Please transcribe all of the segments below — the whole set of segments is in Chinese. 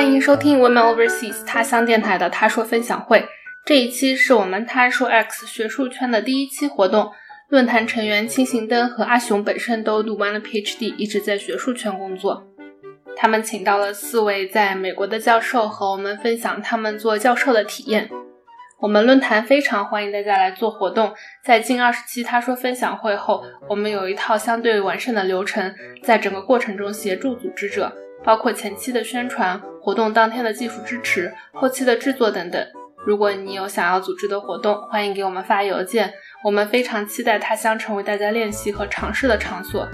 欢迎收听 Women Overseas 他乡电台的他说分享会。这一期是我们他说 X 学术圈的第一期活动。论坛成员清行灯和阿雄本身都读完了 PhD，一直在学术圈工作。他们请到了四位在美国的教授和我们分享他们做教授的体验。我们论坛非常欢迎大家来做活动。在近二十期他说分享会后，我们有一套相对完善的流程，在整个过程中协助组织者，包括前期的宣传、活动当天的技术支持、后期的制作等等。如果你有想要组织的活动，欢迎给我们发邮件。我们非常期待他乡成为大家练习和尝试的场所。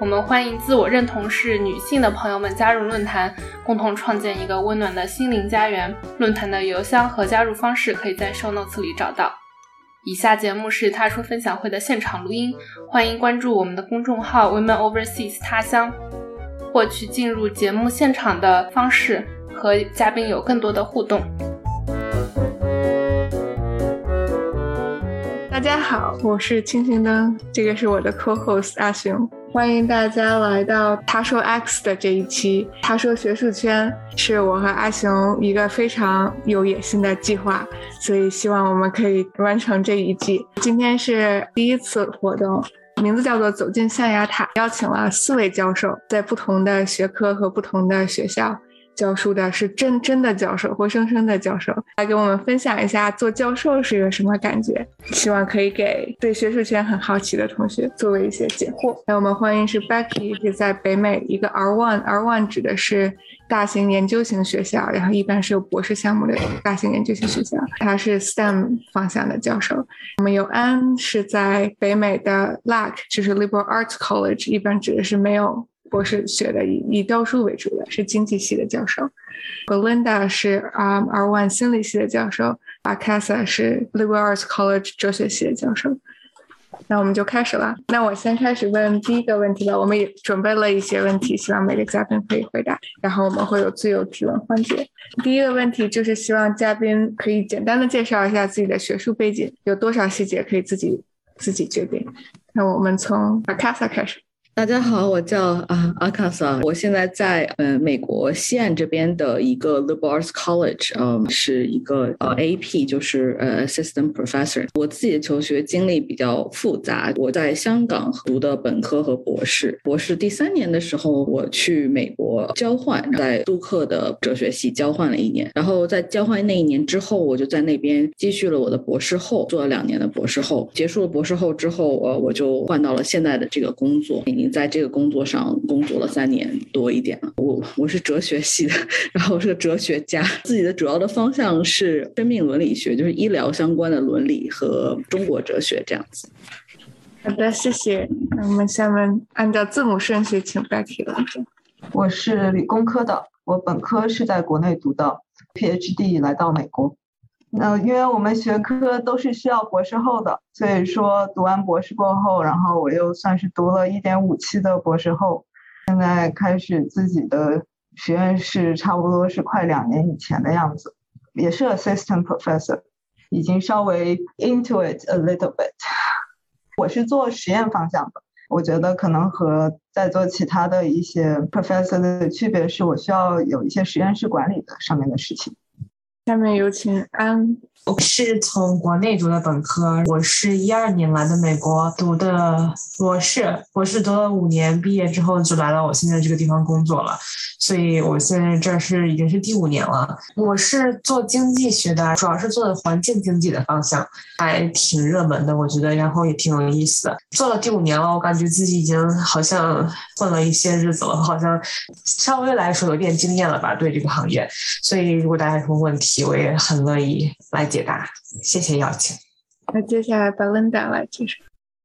我们欢迎自我认同是女性的朋友们加入论坛，共同创建一个温暖的心灵家园。论坛的邮箱和加入方式可以在 show notes 里找到。以下节目是他说分享会的现场录音，欢迎关注我们的公众号 Women Overseas 他乡，获取进入节目现场的方式和嘉宾有更多的互动。大家好，我是清行灯，这个是我的 co-host 阿雄，欢迎大家来到他说 X 的这一期。他说学术圈是我和阿雄一个非常有野心的计划，所以希望我们可以完成这一季。今天是第一次活动，名字叫做走进象牙塔，邀请了四位教授，在不同的学科和不同的学校。教书的是真真的教授，活生生的教授，来给我们分享一下做教授是一个什么感觉。希望可以给对学术圈很好奇的同学作为一些解惑。那我们欢迎是 Becky，是在北美一个 R One，R One 指的是大型研究型学校，然后一般是有博士项目的大型研究型学校。他是 STEM 方向的教授。我们有安是在北美的 LAC，就是 Liberal Arts College，一般指的是没有。博士学的以以教书为主的是经济系的教授，Belinda 是 R One 心理系的教授，Akasa 是 Liberal Arts College 哲学系的教授。那我们就开始了。那我先开始问第一个问题吧。我们也准备了一些问题，希望每个嘉宾可以回答。然后我们会有自由提问环节。第一个问题就是希望嘉宾可以简单的介绍一下自己的学术背景，有多少细节可以自己自己决定。那我们从 Akasa 开始。大家好，我叫啊阿卡萨，我现在在呃美国西岸这边的一个 Liberal Arts College，嗯，是一个呃 AP，就是呃 Assistant Professor。我自己的求学经历比较复杂，我在香港读的本科和博士。博士第三年的时候，我去美国交换，在杜克的哲学系交换了一年。然后在交换那一年之后，我就在那边继续了我的博士后，做了两年的博士后。结束了博士后之后，呃，我就换到了现在的这个工作。经在这个工作上工作了三年多一点了。我我是哲学系的，然后是个哲学家，自己的主要的方向是生命伦理学，就是医疗相关的伦理和中国哲学这样子。好的，谢谢。那我们下面按照字母顺序请 Becky 了。我是理工科的，我本科是在国内读的，PhD 来到美国。那因为我们学科都是需要博士后的，所以说读完博士过后，然后我又算是读了一点五期的博士后，现在开始自己的实验室，差不多是快两年以前的样子，也是 assistant professor，已经稍微 into it a little bit。我是做实验方向的，我觉得可能和在做其他的一些 professor 的区别是，我需要有一些实验室管理的上面的事情。下面有请安。我是从国内读的本科，我是一二年来的美国读的博士，博士读了五年，毕业之后就来到我现在这个地方工作了，所以我现在这是已经是第五年了。我是做经济学的，主要是做的环境经济的方向，还挺热门的，我觉得，然后也挺有意思的。做了第五年了，我感觉自己已经好像混了一些日子了，好像稍微来说有点经验了吧，对这个行业。所以如果大家有什么问题，我也很乐意来。解答，谢谢邀请。那接下来 Belinda 来介绍。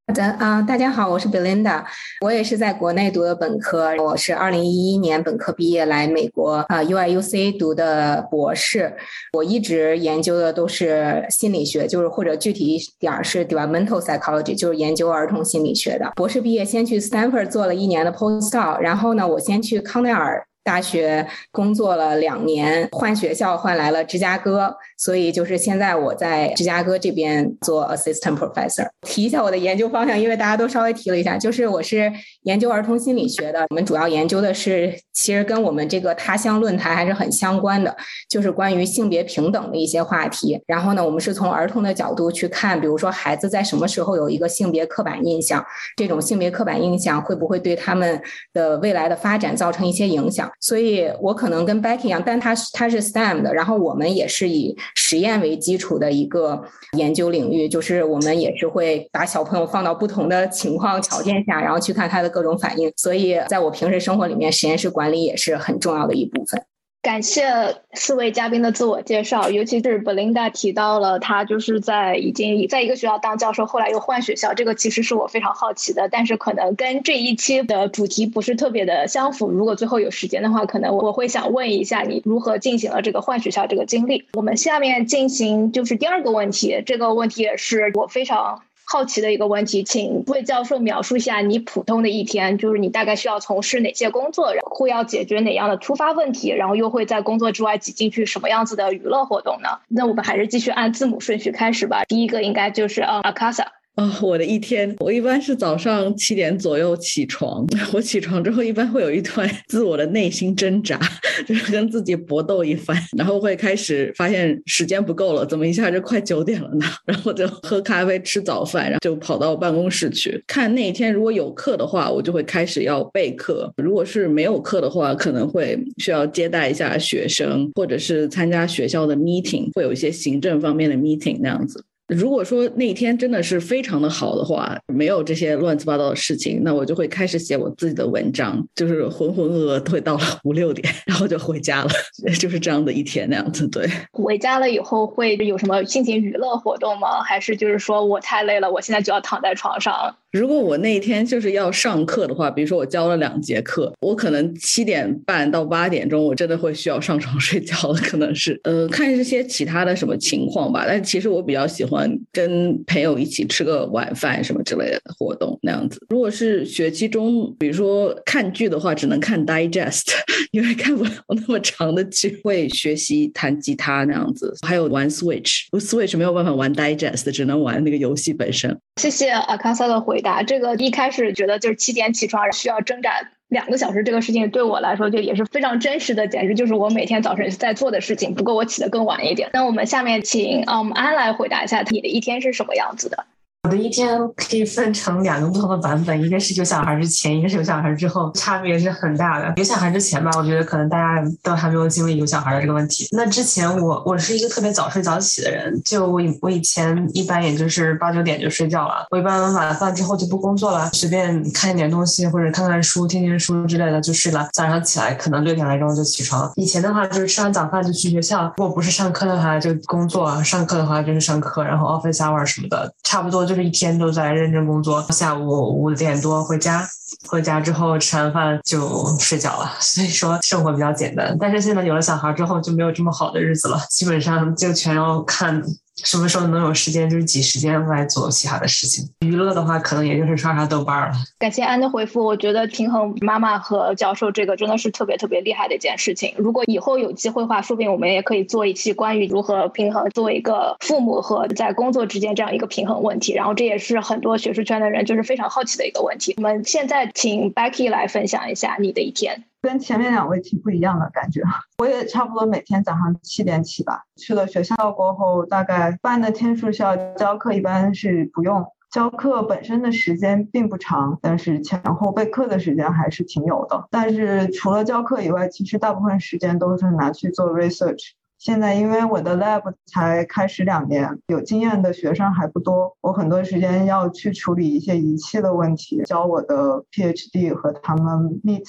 好的啊，大家好，我是 Belinda，我也是在国内读的本科，我是二零一一年本科毕业来美国啊 UIUC 读的博士。我一直研究的都是心理学，就是或者具体一点是 developmental psychology，就是研究儿童心理学的。博士毕业先去 Stanford 做了一年的 postdoc，然后呢，我先去康奈尔。大学工作了两年，换学校换来了芝加哥，所以就是现在我在芝加哥这边做 assistant professor。提一下我的研究方向，因为大家都稍微提了一下，就是我是研究儿童心理学的。我们主要研究的是，其实跟我们这个他乡论坛还是很相关的，就是关于性别平等的一些话题。然后呢，我们是从儿童的角度去看，比如说孩子在什么时候有一个性别刻板印象，这种性别刻板印象会不会对他们的未来的发展造成一些影响。所以我可能跟 Becky 一样，但他他是 STEM 的，然后我们也是以实验为基础的一个研究领域，就是我们也是会把小朋友放到不同的情况条件下，然后去看他的各种反应。所以在我平时生活里面，实验室管理也是很重要的一部分。感谢四位嘉宾的自我介绍，尤其是 Belinda 提到了她就是在已经在一个学校当教授，后来又换学校，这个其实是我非常好奇的，但是可能跟这一期的主题不是特别的相符。如果最后有时间的话，可能我会想问一下你如何进行了这个换学校这个经历。我们下面进行就是第二个问题，这个问题也是我非常。好奇的一个问题，请魏教授描述一下你普通的一天，就是你大概需要从事哪些工作，然后会要解决哪样的突发问题，然后又会在工作之外挤进去什么样子的娱乐活动呢？那我们还是继续按字母顺序开始吧。第一个应该就是呃阿卡萨。啊，我的一天，我一般是早上七点左右起床。我起床之后，一般会有一段 自我的内心挣扎，就是跟自己搏斗一番，然后会开始发现时间不够了，怎么一下就快九点了呢？然后就喝咖啡、吃早饭，然后就跑到办公室去看那一天如果有课的话，我就会开始要备课；如果是没有课的话，可能会需要接待一下学生，或者是参加学校的 meeting，会有一些行政方面的 meeting 那样子。如果说那一天真的是非常的好的话，没有这些乱七八糟的事情，那我就会开始写我自己的文章，就是浑浑噩噩会到了五六点，然后就回家了，就是这样的一天那样子。对，回家了以后会有什么进行娱乐活动吗？还是就是说我太累了，我现在就要躺在床上？如果我那一天就是要上课的话，比如说我教了两节课，我可能七点半到八点钟，我真的会需要上床睡觉了，可能是 呃看一些其他的什么情况吧。但其实我比较喜欢跟朋友一起吃个晚饭什么之类的活动那样子。如果是学期中，比如说看剧的话，只能看 digest，因为看不了那么长的剧。会学习弹吉他那样子，还有玩 switch，switch 没有办法玩 digest，只能玩那个游戏本身。谢谢阿卡萨的回。回答这个一开始觉得就是七点起床需要挣扎两个小时，这个事情对我来说就也是非常真实的，简直就是我每天早晨在做的事情。不过我起得更晚一点。那我们下面请嗯安来回答一下你的一天是什么样子的。我的一天可以分成两个不同的版本，一个是有小孩之前，一个是有小孩之后，差别是很大的。有小孩之前吧，我觉得可能大家都还没有经历有小孩的这个问题。那之前我我是一个特别早睡早起的人，就我以我以前一般也就是八九点就睡觉了。我一般晚饭之后就不工作了，随便看一点东西或者看看书、听听书之类的就睡了。早上起来可能六点来钟就起床。以前的话就是吃完早饭就去学校，如果不是上课的话就工作，上课的话就是上课，然后 office hour 什么的，差不多就。一天都在认真工作，下午五点多回家，回家之后吃完饭就睡觉了，所以说生活比较简单。但是现在有了小孩之后，就没有这么好的日子了，基本上就全要看。什么时候能有时间，就是挤时间来做其他的事情。娱乐的话，可能也就是刷刷豆瓣了。感谢安的回复，我觉得平衡妈妈和教授这个真的是特别特别厉害的一件事情。如果以后有机会的话，说不定我们也可以做一期关于如何平衡作为一个父母和在工作之间这样一个平衡问题。然后这也是很多学术圈的人就是非常好奇的一个问题。我们现在请 Becky 来分享一下你的一天。跟前面两位挺不一样的感觉，我也差不多每天早上七点起吧。去了学校过后，大概半的天数需要教课，一般是不用教课本身的时间并不长，但是前后备课的时间还是挺有的。但是除了教课以外，其实大部分时间都是拿去做 research。现在因为我的 lab 才开始两年，有经验的学生还不多，我很多时间要去处理一些仪器的问题，教我的 PhD 和他们 meet。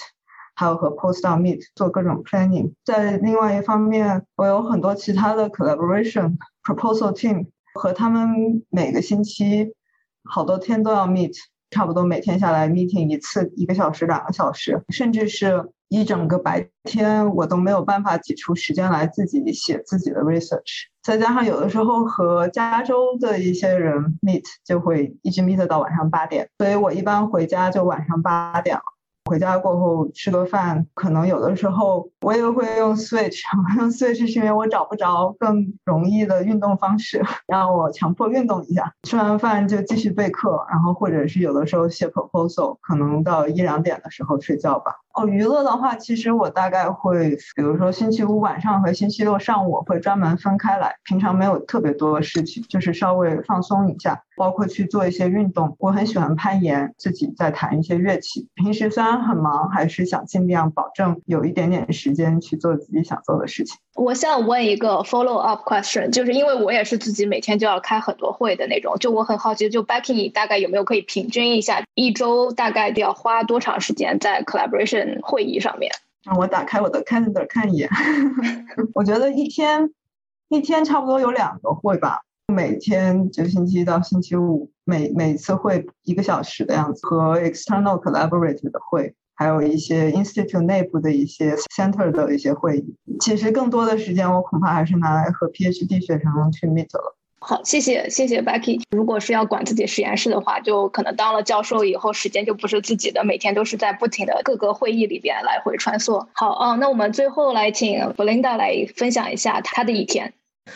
还有和 postdoc meet 做各种 planning，在另外一方面，我有很多其他的 collaboration proposal team，和他们每个星期好多天都要 meet，差不多每天下来 meeting 一次，一个小时、两个小时，甚至是一整个白天，我都没有办法挤出时间来自己写自己的 research。再加上有的时候和加州的一些人 meet，就会一直 meet 到晚上八点，所以我一般回家就晚上八点了。回家过后吃个饭，可能有的时候我也会用 Switch，用 Switch 是因为我找不着更容易的运动方式，让我强迫运动一下。吃完饭就继续备课，然后或者是有的时候写 proposal，可能到一两点的时候睡觉吧。哦，娱乐的话，其实我大概会，比如说星期五晚上和星期六上午我会专门分开来，平常没有特别多的事情，就是稍微放松一下，包括去做一些运动。我很喜欢攀岩，自己在弹一些乐器。平时虽然很忙，还是想尽量保证有一点点时间去做自己想做的事情。我想问一个 follow up question，就是因为我也是自己每天就要开很多会的那种，就我很好奇，就 Becky 大概有没有可以平均一下，一周大概要花多长时间在 collaboration 会议上面？让我打开我的 calendar 看一眼，我觉得一天一天差不多有两个会吧，每天就星期一到星期五，每每次会一个小时的样子，和 external collaborator 的会。还有一些 institute 内部的一些 center 的一些会议，其实更多的时间我恐怕还是拿来和 PhD 学生去 meet 了。好，谢谢谢谢 Becky。如果是要管自己实验室的话，就可能当了教授以后，时间就不是自己的，每天都是在不停的各个会议里边来回穿梭。好啊，那我们最后来请 Belinda 来分享一下她的一天。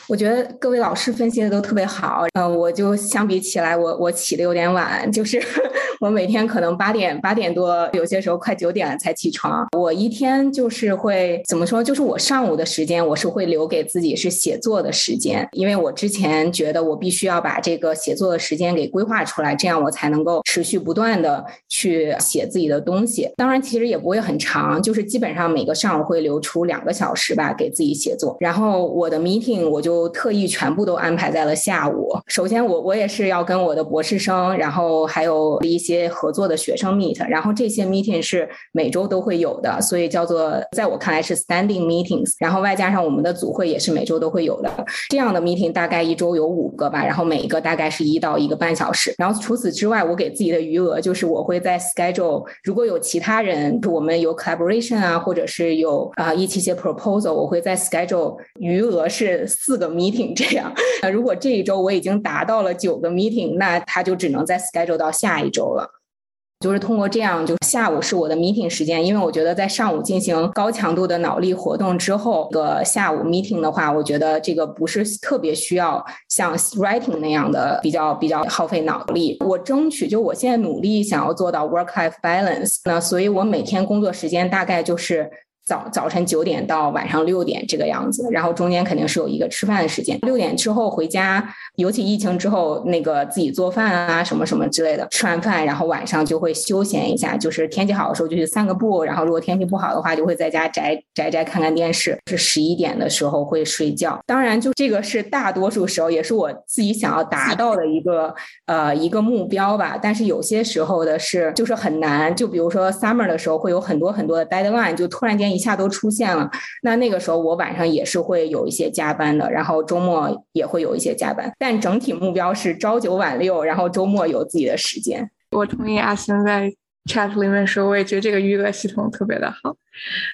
我觉得各位老师分析的都特别好，嗯，我就相比起来，我我起的有点晚，就是 我每天可能八点八点多，有些时候快九点了才起床。我一天就是会怎么说？就是我上午的时间，我是会留给自己是写作的时间，因为我之前觉得我必须要把这个写作的时间给规划出来，这样我才能够持续不断的去写自己的东西。当然，其实也不会很长，就是基本上每个上午会留出两个小时吧，给自己写作。然后我的 meeting 我。就特意全部都安排在了下午。首先，我我也是要跟我的博士生，然后还有一些合作的学生 meet，然后这些 meeting 是每周都会有的，所以叫做在我看来是 standing meetings。然后外加上我们的组会也是每周都会有的，这样的 meeting 大概一周有五个吧，然后每一个大概是一到一个半小时。然后除此之外，我给自己的余额就是我会在 schedule，如果有其他人，我们有 collaboration 啊，或者是有啊一起写 proposal，我会在 schedule 余额是四。四个 meeting 这样，那如果这一周我已经达到了九个 meeting，那他就只能再 schedule 到下一周了。就是通过这样，就下午是我的 meeting 时间，因为我觉得在上午进行高强度的脑力活动之后，个下午 meeting 的话，我觉得这个不是特别需要像 writing 那样的比较比较耗费脑力。我争取就我现在努力想要做到 work life balance，那所以我每天工作时间大概就是。早早晨九点到晚上六点这个样子，然后中间肯定是有一个吃饭的时间。六点之后回家，尤其疫情之后，那个自己做饭啊什么什么之类的。吃完饭，然后晚上就会休闲一下，就是天气好的时候就去散个步，然后如果天气不好的话，就会在家宅宅宅看看电视。是十一点的时候会睡觉。当然，就这个是大多数时候，也是我自己想要达到的一个呃一个目标吧。但是有些时候的是就是很难，就比如说 summer 的时候会有很多很多的 deadline，就突然间。一下都出现了，那那个时候我晚上也是会有一些加班的，然后周末也会有一些加班，但整体目标是朝九晚六，然后周末有自己的时间。我同意阿星在 chat 里面说，我也觉得这个娱乐系统特别的好，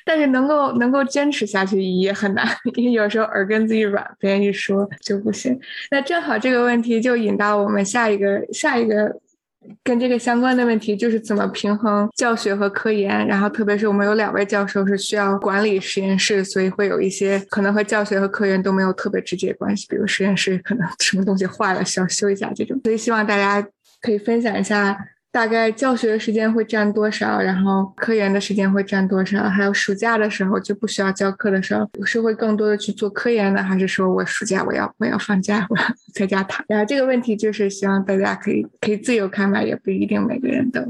但是能够能够坚持下去也很难，因为有时候耳根子一软，别人一说就不行。那正好这个问题就引到我们下一个下一个。跟这个相关的问题就是怎么平衡教学和科研，然后特别是我们有两位教授是需要管理实验室，所以会有一些可能和教学和科研都没有特别直接关系，比如实验室可能 什么东西坏了需要修一下这种，所以希望大家可以分享一下。大概教学的时间会占多少？然后科研的时间会占多少？还有暑假的时候就不需要教课的时候，我是会更多的去做科研呢，还是说我暑假我要我要放假，我要 在家躺？然后这个问题就是希望大家可以可以自由看吧，也不一定每个人都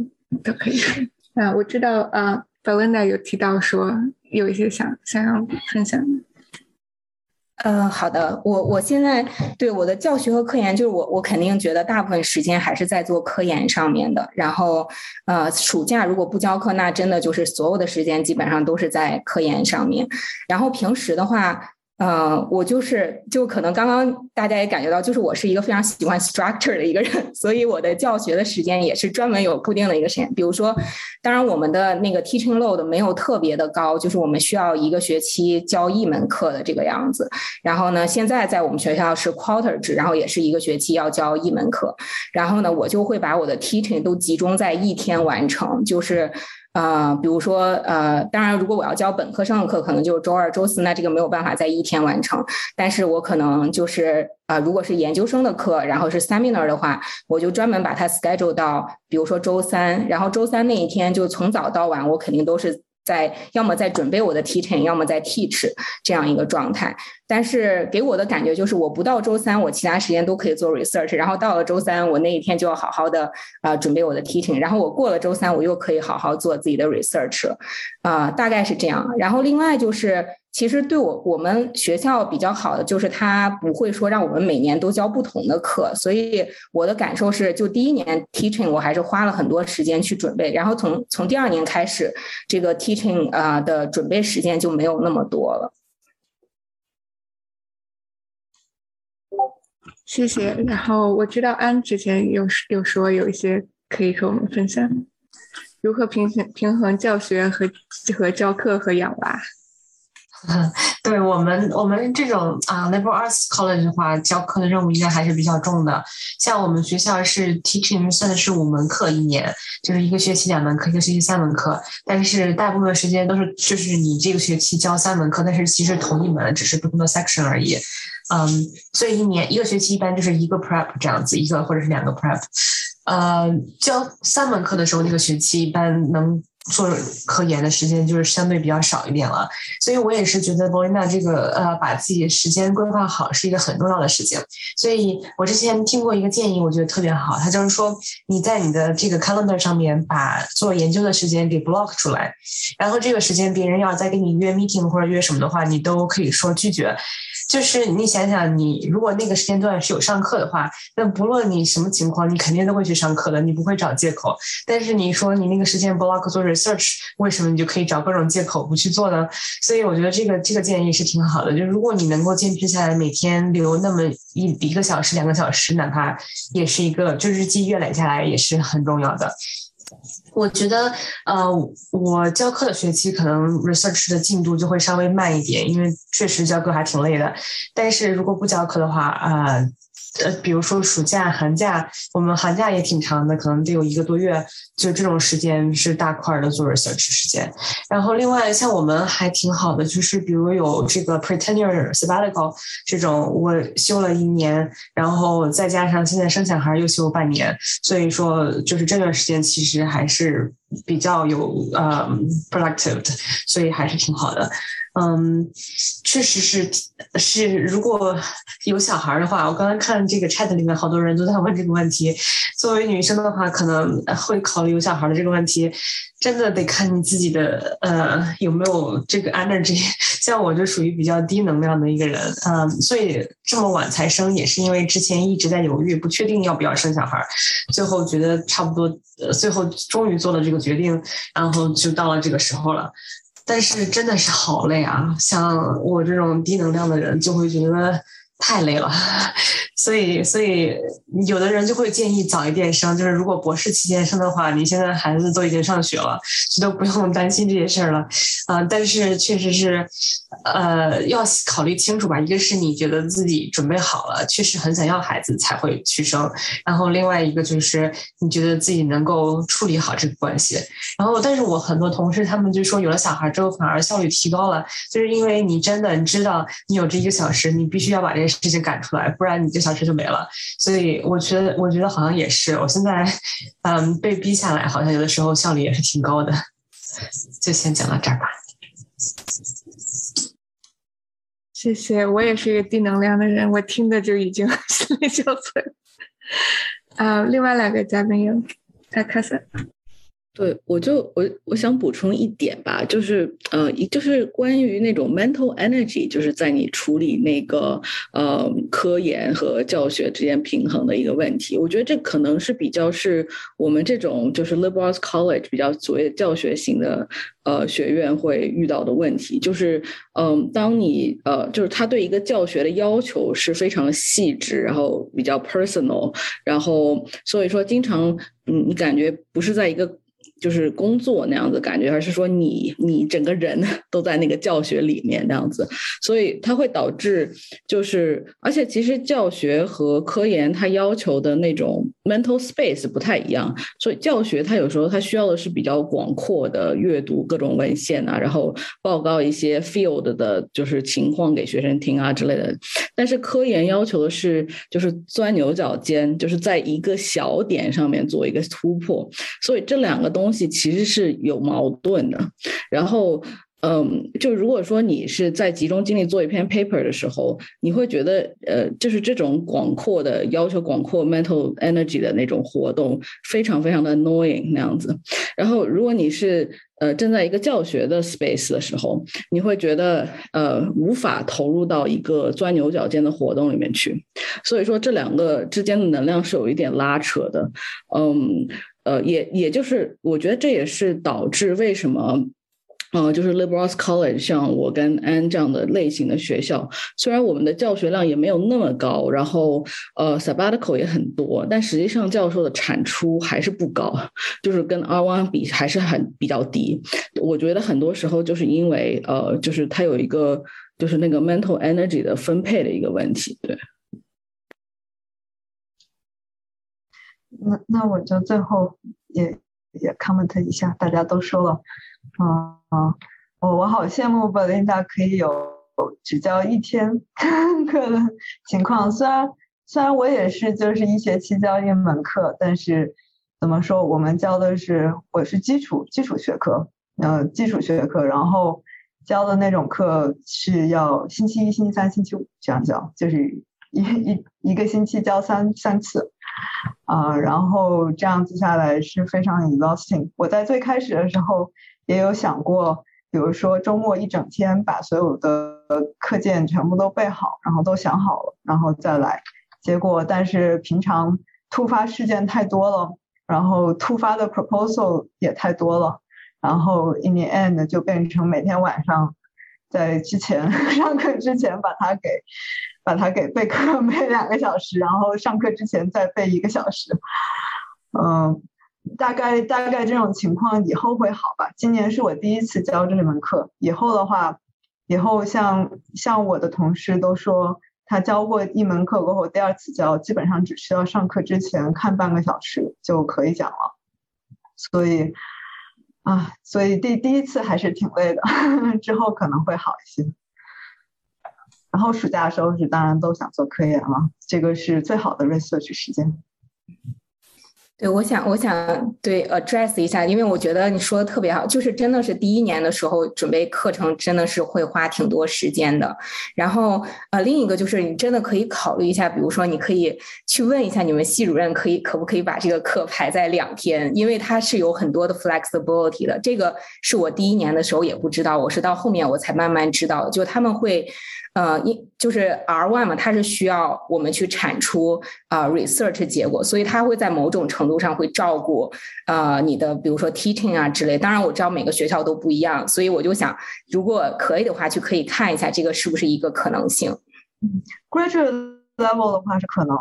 都可以。啊，我知道啊，Belinda 有提到说有一些想想要分享的。嗯，好的，我我现在对我的教学和科研，就是我我肯定觉得大部分时间还是在做科研上面的。然后，呃，暑假如果不教课，那真的就是所有的时间基本上都是在科研上面。然后平时的话。嗯，我就是，就可能刚刚大家也感觉到，就是我是一个非常喜欢 structure 的一个人，所以我的教学的时间也是专门有固定的一个时间。比如说，当然我们的那个 teaching load 没有特别的高，就是我们需要一个学期教一门课的这个样子。然后呢，现在在我们学校是 quarter 制，然后也是一个学期要教一门课。然后呢，我就会把我的 teaching 都集中在一天完成，就是。呃，比如说呃，当然如果我要教本科生的课，可能就是周二、周四，那这个没有办法在一天完成。但是我可能就是啊，如果是研究生的课，然后是 seminar 的话，我就专门把它 schedule 到，比如说周三，然后周三那一天就从早到晚，我肯定都是。在要么在准备我的 teaching，要么在 teach 这样一个状态。但是给我的感觉就是，我不到周三，我其他时间都可以做 research，然后到了周三，我那一天就要好好的啊准备我的 teaching，然后我过了周三，我又可以好好做自己的 research，啊，大概是这样。然后另外就是。其实对我我们学校比较好的就是，他不会说让我们每年都教不同的课，所以我的感受是，就第一年 teaching 我还是花了很多时间去准备，然后从从第二年开始，这个 teaching 啊的准备时间就没有那么多了。谢谢。然后我知道安之前有有说有一些可以和我们分享，如何平衡平衡教学和和教课和养娃。对我们，我们这种啊，liberal arts college 的话，教课的任务应该还是比较重的。像我们学校是 teaching 算的是五门课一年，就是一个学期两门课，一个学期三门课。但是大部分时间都是，就是你这个学期教三门课，但是其实同一门，只是不同的 section 而已。嗯，所以一年一个学期一般就是一个 prep 这样子，一个或者是两个 prep。呃，教三门课的时候，那个学期一般能。做科研的时间就是相对比较少一点了，所以我也是觉得 Belinda 这个呃把自己时间规划好是一个很重要的事情。所以我之前听过一个建议，我觉得特别好，他就是说你在你的这个 calendar 上面把做研究的时间给 block 出来，然后这个时间别人要再跟你约 meeting 或者约什么的话，你都可以说拒绝。就是你想想，你如果那个时间段是有上课的话，那不论你什么情况，你肯定都会去上课的，你不会找借口。但是你说你那个时间 block 做 research，为什么你就可以找各种借口不去做呢？所以我觉得这个这个建议是挺好的。就是如果你能够坚持下来，每天留那么一一个小时、两个小时，哪怕也是一个，就日积月累下来也是很重要的。我觉得，呃，我教课的学期可能 research 的进度就会稍微慢一点，因为确实教课还挺累的。但是如果不教课的话，呃。呃，比如说暑假、寒假，我们寒假也挺长的，可能得有一个多月。就这种时间是大块的做 research 时间。然后另外像我们还挺好的，就是比如有这个 pretenure sabbatical 这种，我休了一年，然后再加上现在生小孩又休半年，所以说就是这段时间其实还是比较有呃 productive 的，所以还是挺好的。嗯，确实是是，如果有小孩的话，我刚才看这个 chat 里面好多人都在问这个问题。作为女生的话，可能会考虑有小孩的这个问题，真的得看你自己的呃有没有这个 energy。像我就属于比较低能量的一个人，嗯，所以这么晚才生，也是因为之前一直在犹豫，不确定要不要生小孩，最后觉得差不多，呃，最后终于做了这个决定，然后就到了这个时候了。但是真的是好累啊！像我这种低能量的人，就会觉得太累了。所以，所以有的人就会建议早一点生，就是如果博士期间生的话，你现在孩子都已经上学了，就都不用担心这些事儿了。啊，但是确实是，呃，要考虑清楚吧。一个是你觉得自己准备好了，确实很想要孩子才会去生，然后另外一个就是你觉得自己能够处理好这个关系。然后，但是我很多同事他们就说，有了小孩之后反而效率提高了，就是因为你真的你知道你有这一个小时，你必须要把这事情赶出来，不然你这。小时就没了，所以我觉得，我觉得好像也是。我现在，嗯，被逼下来，好像有的时候效率也是挺高的。就先讲到这儿吧。谢谢，我也是一个低能量的人，我听的就已经 心力交瘁。啊，另外两个嘉宾有，他开始。对，我就我我想补充一点吧，就是呃，就是关于那种 mental energy，就是在你处理那个呃科研和教学之间平衡的一个问题。我觉得这可能是比较是我们这种就是 liberal college 比较所谓教学型的呃学院会遇到的问题，就是嗯，当你呃就是他对一个教学的要求是非常细致，然后比较 personal，然后所以说经常嗯，你感觉不是在一个就是工作那样子感觉，而是说你你整个人 都在那个教学里面那样子，所以它会导致就是，而且其实教学和科研它要求的那种 mental space 不太一样，所以教学它有时候它需要的是比较广阔的阅读各种文献啊，然后报告一些 field 的就是情况给学生听啊之类的，但是科研要求的是就是钻牛角尖，就是在一个小点上面做一个突破，所以这两个东。东西其实是有矛盾的，然后，嗯，就如果说你是在集中精力做一篇 paper 的时候，你会觉得，呃，就是这种广阔的要求、广阔 mental energy 的那种活动，非常非常的 annoying 那样子。然后，如果你是呃正在一个教学的 space 的时候，你会觉得，呃，无法投入到一个钻牛角尖的活动里面去。所以说，这两个之间的能量是有一点拉扯的，嗯。呃，也也就是，我觉得这也是导致为什么，呃，就是 liberal college 像我跟安这样的类型的学校，虽然我们的教学量也没有那么高，然后呃 sabbatical 也很多，但实际上教授的产出还是不高，就是跟 R one 比还是很比较低。我觉得很多时候就是因为呃，就是它有一个就是那个 mental energy 的分配的一个问题，对。那那我就最后也也 comment 一下，大家都说了，啊啊，我我好羡慕 Belinda 可以有只教一天 课的情况。虽然虽然我也是就是一学期教一门课，但是怎么说，我们教的是我是基础基础学科，呃，基础学科，然后教的那种课是要星期一、星期三、星期五这样教，就是一一一个星期教三三次。啊，然后这样子下来是非常 exhausting。我在最开始的时候也有想过，比如说周末一整天把所有的课件全部都备好，然后都想好了，然后再来。结果，但是平常突发事件太多了，然后突发的 proposal 也太多了，然后 in the end 就变成每天晚上在之前 上课之前把它给。把它给备课 备两个小时，然后上课之前再备一个小时，嗯，大概大概这种情况以后会好吧。今年是我第一次教这门课，以后的话，以后像像我的同事都说，他教过一门课过后，第二次教基本上只需要上课之前看半个小时就可以讲了。所以啊，所以第第一次还是挺累的，之后可能会好一些。然后暑假的时候是当然都想做科研了，这个是最好的 research 时间。对，我想，我想对 address 一下，因为我觉得你说的特别好，就是真的是第一年的时候准备课程真的是会花挺多时间的。然后呃，另一个就是你真的可以考虑一下，比如说你可以去问一下你们系主任，可以可不可以把这个课排在两天，因为它是有很多的 flexibility 的。这个是我第一年的时候也不知道，我是到后面我才慢慢知道，就他们会。呃，一就是 R one 嘛，它是需要我们去产出啊 research 结果，所以它会在某种程度上会照顾呃你的，比如说 teaching 啊之类。当然我知道每个学校都不一样，所以我就想，如果可以的话，就可以看一下这个是不是一个可能性。Graduate level 的话是可能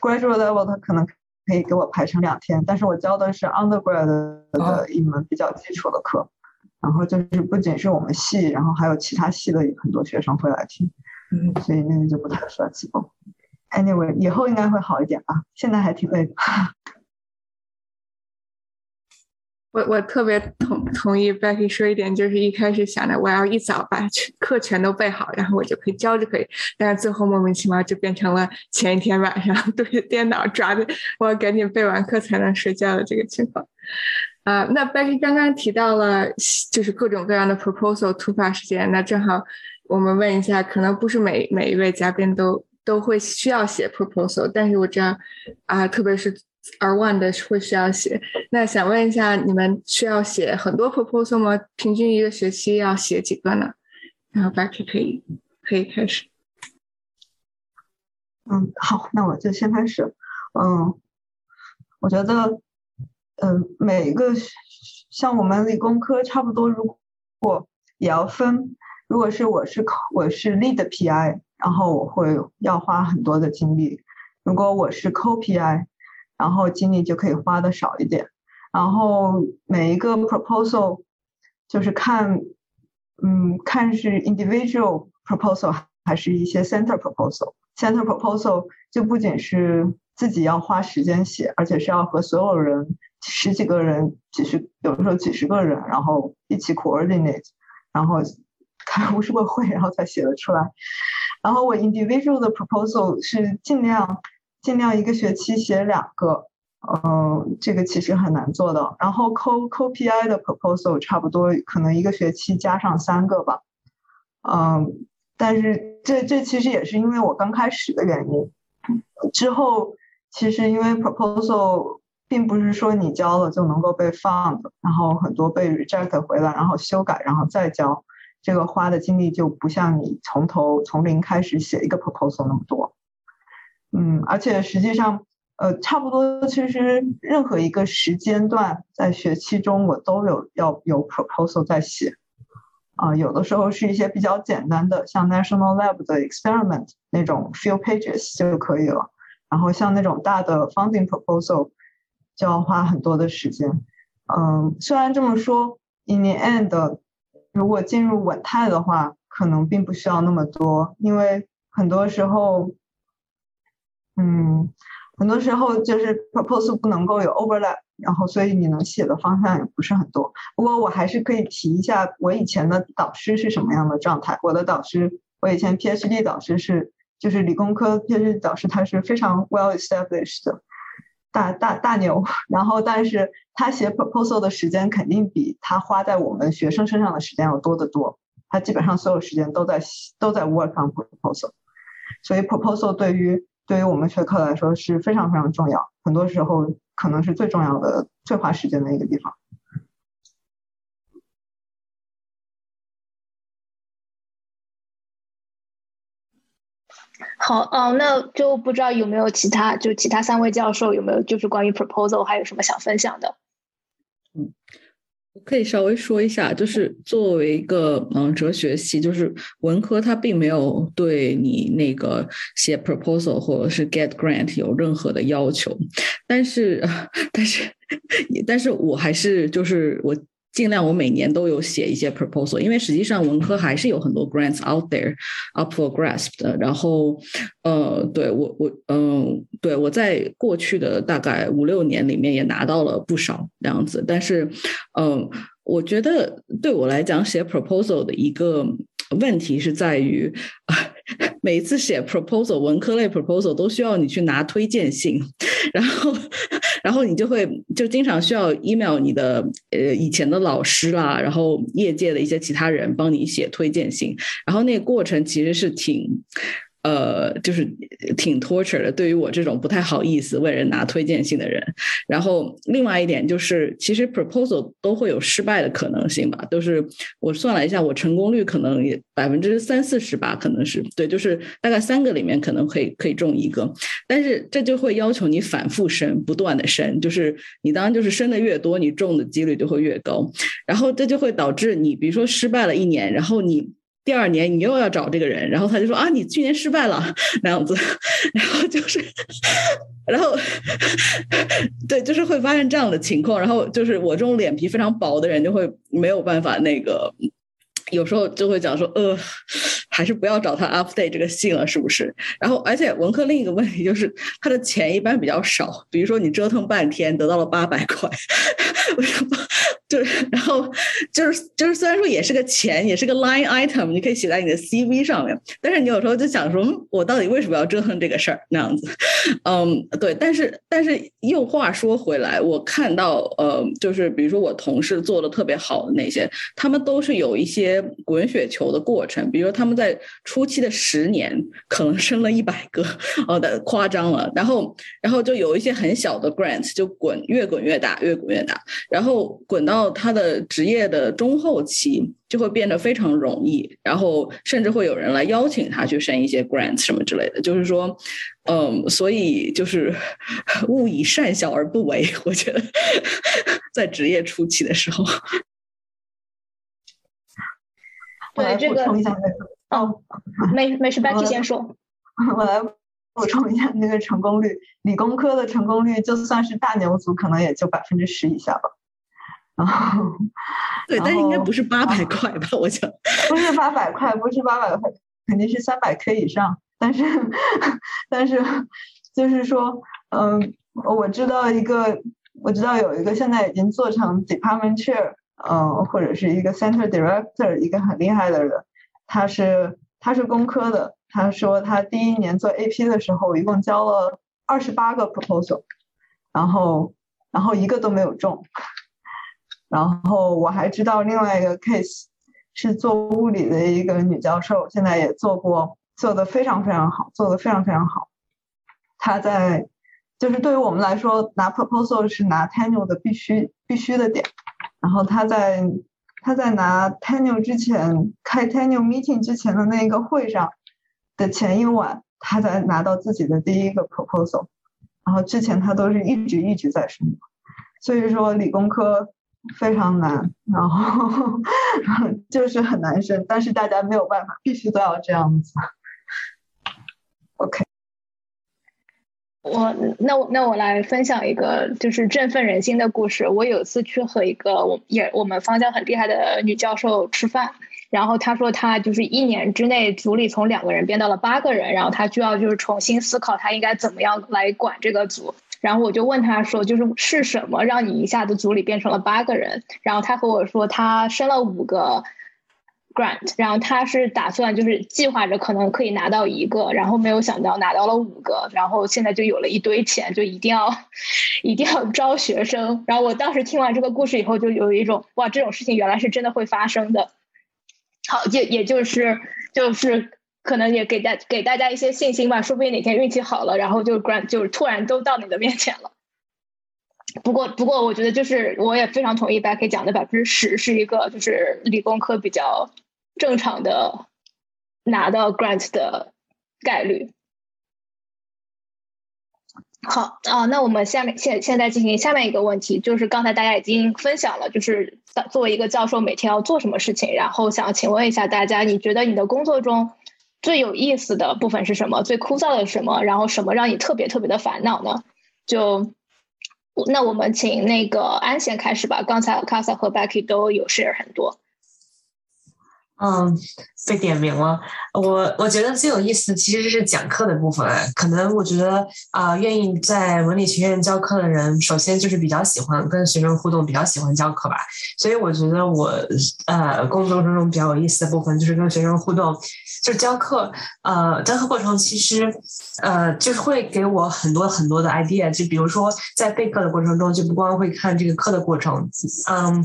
，Graduate level 它可能可以给我排成两天，但是我教的是 undergrad 的一门比较基础的课。然后就是不仅是我们系，然后还有其他系的很多学生会来听，嗯，所以那个就不太算启动。Anyway，以后应该会好一点吧，现在还挺累的。我我特别同同意 Becky 说一点，就是一开始想着我要一早把课全都备好，然后我就可以教就可以，但是最后莫名其妙就变成了前一天晚上 对着电脑抓着我要赶紧备完课才能睡觉的这个情况。啊，那 Becky 刚刚提到了就是各种各样的 proposal 突发事件，那正好我们问一下，可能不是每每一位嘉宾都都会需要写 proposal，但是我知道啊，特别是 R one 的会需要写。那想问一下，你们需要写很多 proposal 吗？平均一个学期要写几个呢？然后 Becky 可以可以开始。嗯，好，那我就先开始。嗯，我觉得。嗯，每个像我们理工科差不多，如果也要分，如果是我是我是 lead PI，然后我会要花很多的精力；如果我是 co PI，然后精力就可以花的少一点。然后每一个 proposal 就是看，嗯，看是 individual proposal 还是一些 center proposal。center proposal 就不仅是自己要花时间写，而且是要和所有人十几个人、几十，有的时候几十个人，然后一起 coordinate，然后开无数个会，然后才写得出来。然后我 individual 的 proposal 是尽量尽量一个学期写两个，嗯，这个其实很难做到。然后 co co pi 的 proposal 差不多可能一个学期加上三个吧，嗯，但是这这其实也是因为我刚开始的原因。之后其实因为 proposal 并不是说你交了就能够被放的，然后很多被 reject 回来，然后修改，然后再交。这个花的精力就不像你从头从零开始写一个 proposal 那么多，嗯，而且实际上，呃，差不多其实任何一个时间段在学期中我都有要有 proposal 在写，啊，有的时候是一些比较简单的，像 National Lab 的 experiment 那种 few pages 就可以了，然后像那种大的 funding proposal 就要花很多的时间，嗯，虽然这么说，in the end。如果进入稳态的话，可能并不需要那么多，因为很多时候，嗯，很多时候就是 proposal 不能够有 overlap，然后所以你能写的方向也不是很多。不过我还是可以提一下我以前的导师是什么样的状态。我的导师，我以前 PhD 导师是就是理工科 PhD 导师，他是非常 well established 的。大大大牛，然后但是他写 proposal 的时间肯定比他花在我们学生身上的时间要多得多。他基本上所有时间都在都在 work on proposal，所以 proposal 对于对于我们学科来说是非常非常重要，很多时候可能是最重要的、最花时间的一个地方。好，哦，那就不知道有没有其他，就其他三位教授有没有就是关于 proposal 还有什么想分享的？嗯，我可以稍微说一下，就是作为一个嗯哲学系，就是文科，它并没有对你那个写 proposal 或者是 get grant 有任何的要求，但是，但是，但是我还是就是我。尽量我每年都有写一些 proposal，因为实际上文科还是有很多 grants out there up for grasp 的。然后，呃，对我我嗯，对我在过去的大概五六年里面也拿到了不少这样子。但是，嗯，我觉得对我来讲写 proposal 的一个问题是在于，每一次写 proposal 文科类 proposal 都需要你去拿推荐信，然后。然后你就会就经常需要 email 你的呃以前的老师啦，然后业界的一些其他人帮你写推荐信，然后那个过程其实是挺。呃，就是挺 torture 的，对于我这种不太好意思为人拿推荐信的人。然后另外一点就是，其实 proposal 都会有失败的可能性吧？都是我算了一下，我成功率可能也百分之三四十吧，可能是对，就是大概三个里面可能可以可以中一个。但是这就会要求你反复申，不断的申，就是你当然就是申的越多，你中的几率就会越高。然后这就会导致你，比如说失败了一年，然后你。第二年你又要找这个人，然后他就说啊，你去年失败了那样子，然后就是，然后对，就是会发现这样的情况，然后就是我这种脸皮非常薄的人就会没有办法那个。有时候就会讲说，呃，还是不要找他 update 这个信了，是不是？然后，而且文科另一个问题就是，他的钱一般比较少。比如说，你折腾半天得到了八百块，为什么？就是，然后就是就是，虽然说也是个钱，也是个 line item，你可以写在你的 CV 上面，但是你有时候就想说，我到底为什么要折腾这个事儿？那样子，嗯，对。但是，但是又话说回来，我看到，呃，就是比如说我同事做的特别好的那些，他们都是有一些。滚雪球的过程，比如说他们在初期的十年可能生了一百个，哦的夸张了，然后然后就有一些很小的 grants 就滚越滚越大，越滚越大，然后滚到他的职业的中后期就会变得非常容易，然后甚至会有人来邀请他去申一些 grants 什么之类的，就是说，嗯，所以就是勿以善小而不为，我觉得在职业初期的时候。对这个，哦，没没事，Becky 先说。我来补充一下那个成功率，理工科的成功率就算是大牛族，可能也就百分之十以下吧。然后，对，但是应该不是八百块吧？我想 不是八百块，不是八百块，肯定是三百 K 以上。但是，但是，就是说，嗯，我知道一个，我知道有一个现在已经做成 department chair，嗯，或者是一个 center director，一个很厉害的人，他是他是工科的。他说他第一年做 AP 的时候，一共交了二十八个 proposal，然后然后一个都没有中。然后我还知道另外一个 case，是做物理的一个女教授，现在也做过，做的非常非常好，做的非常非常好。她在就是对于我们来说，拿 proposal 是拿 tenure 的必须必须的点。然后他在他在拿 tenure 之前，开 tenure meeting 之前的那个会上。的前一晚，他才拿到自己的第一个 proposal，然后之前他都是一直一直在申，所以说理工科非常难，然后 就是很难申，但是大家没有办法，必须都要这样子。OK，我那我那我来分享一个就是振奋人心的故事。我有一次去和一个我也我们方向很厉害的女教授吃饭。然后她说，她就是一年之内组里从两个人变到了八个人，然后她就要就是重新思考她应该怎么样来管这个组。然后我就问她说，就是是什么让你一下子组里变成了八个人？然后她和我说，她生了五个 grant，然后他是打算就是计划着可能可以拿到一个，然后没有想到拿到了五个，然后现在就有了一堆钱，就一定要一定要招学生。然后我当时听完这个故事以后，就有一种哇，这种事情原来是真的会发生的。好，也也就是就是可能也给大给大家一些信心吧，说不定哪天运气好了，然后就 grant 就突然都到你的面前了。不过不过，我觉得就是我也非常同意 Becky 讲的，百分之十是一个就是理工科比较正常的拿到 grant 的概率。好啊，那我们下面现现在进行下面一个问题，就是刚才大家已经分享了，就是作为一个教授每天要做什么事情，然后想请问一下大家，你觉得你的工作中最有意思的部分是什么？最枯燥的什么？然后什么让你特别特别的烦恼呢？就那我们请那个安先开始吧。刚才卡萨和贝基都有 share 很多。嗯，被点名了。我我觉得最有意思其实是讲课的部分。可能我觉得啊，愿意在文理学院教课的人，首先就是比较喜欢跟学生互动，比较喜欢教课吧。所以我觉得我呃工作中中比较有意思的部分就是跟学生互动，就教课。呃，教课过程其实呃就是会给我很多很多的 idea。就比如说在备课的过程中，就不光会看这个课的过程，嗯。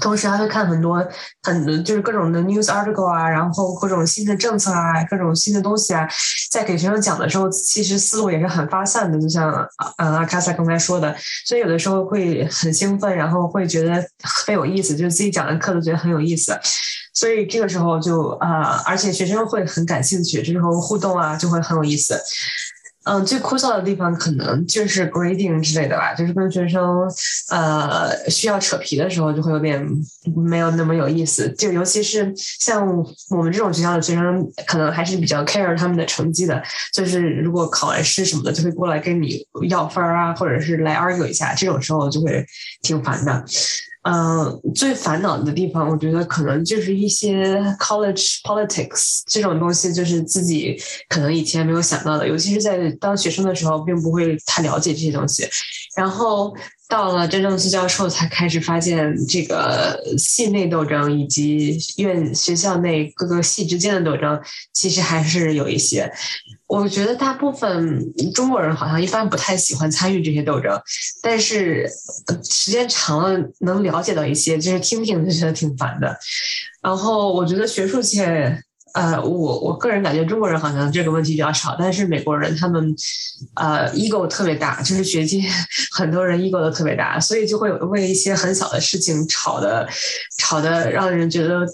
同时还会看很多很就是各种的 news article 啊，然后各种新的政策啊，各种新的东西啊，在给学生讲的时候，其实思路也是很发散的，就像呃阿卡萨刚才说的，所以有的时候会很兴奋，然后会觉得特别有意思，就是自己讲的课都觉得很有意思，所以这个时候就呃，而且学生会很感兴趣，这时候互动啊就会很有意思。嗯，最枯燥的地方可能就是 grading 之类的吧，就是跟学生呃需要扯皮的时候，就会有点没有那么有意思。就尤其是像我们这种学校的学生，可能还是比较 care 他们的成绩的。就是如果考完试什么的，就会过来跟你要分啊，或者是来 argue 一下，这种时候就会挺烦的。嗯，最烦恼的地方，我觉得可能就是一些 college politics 这种东西，就是自己可能以前没有想到的，尤其是在当学生的时候，并不会太了解这些东西，然后。到了真正做教授，才开始发现这个系内斗争以及院学校内各个系之间的斗争，其实还是有一些。我觉得大部分中国人好像一般不太喜欢参与这些斗争，但是时间长了能了解到一些，就是听听就觉得挺烦的。然后我觉得学术界。呃，我我个人感觉中国人好像这个问题比较少，但是美国人他们，呃，ego 特别大，就是学界很多人 ego 都特别大，所以就会为一些很小的事情吵的，吵的让人觉得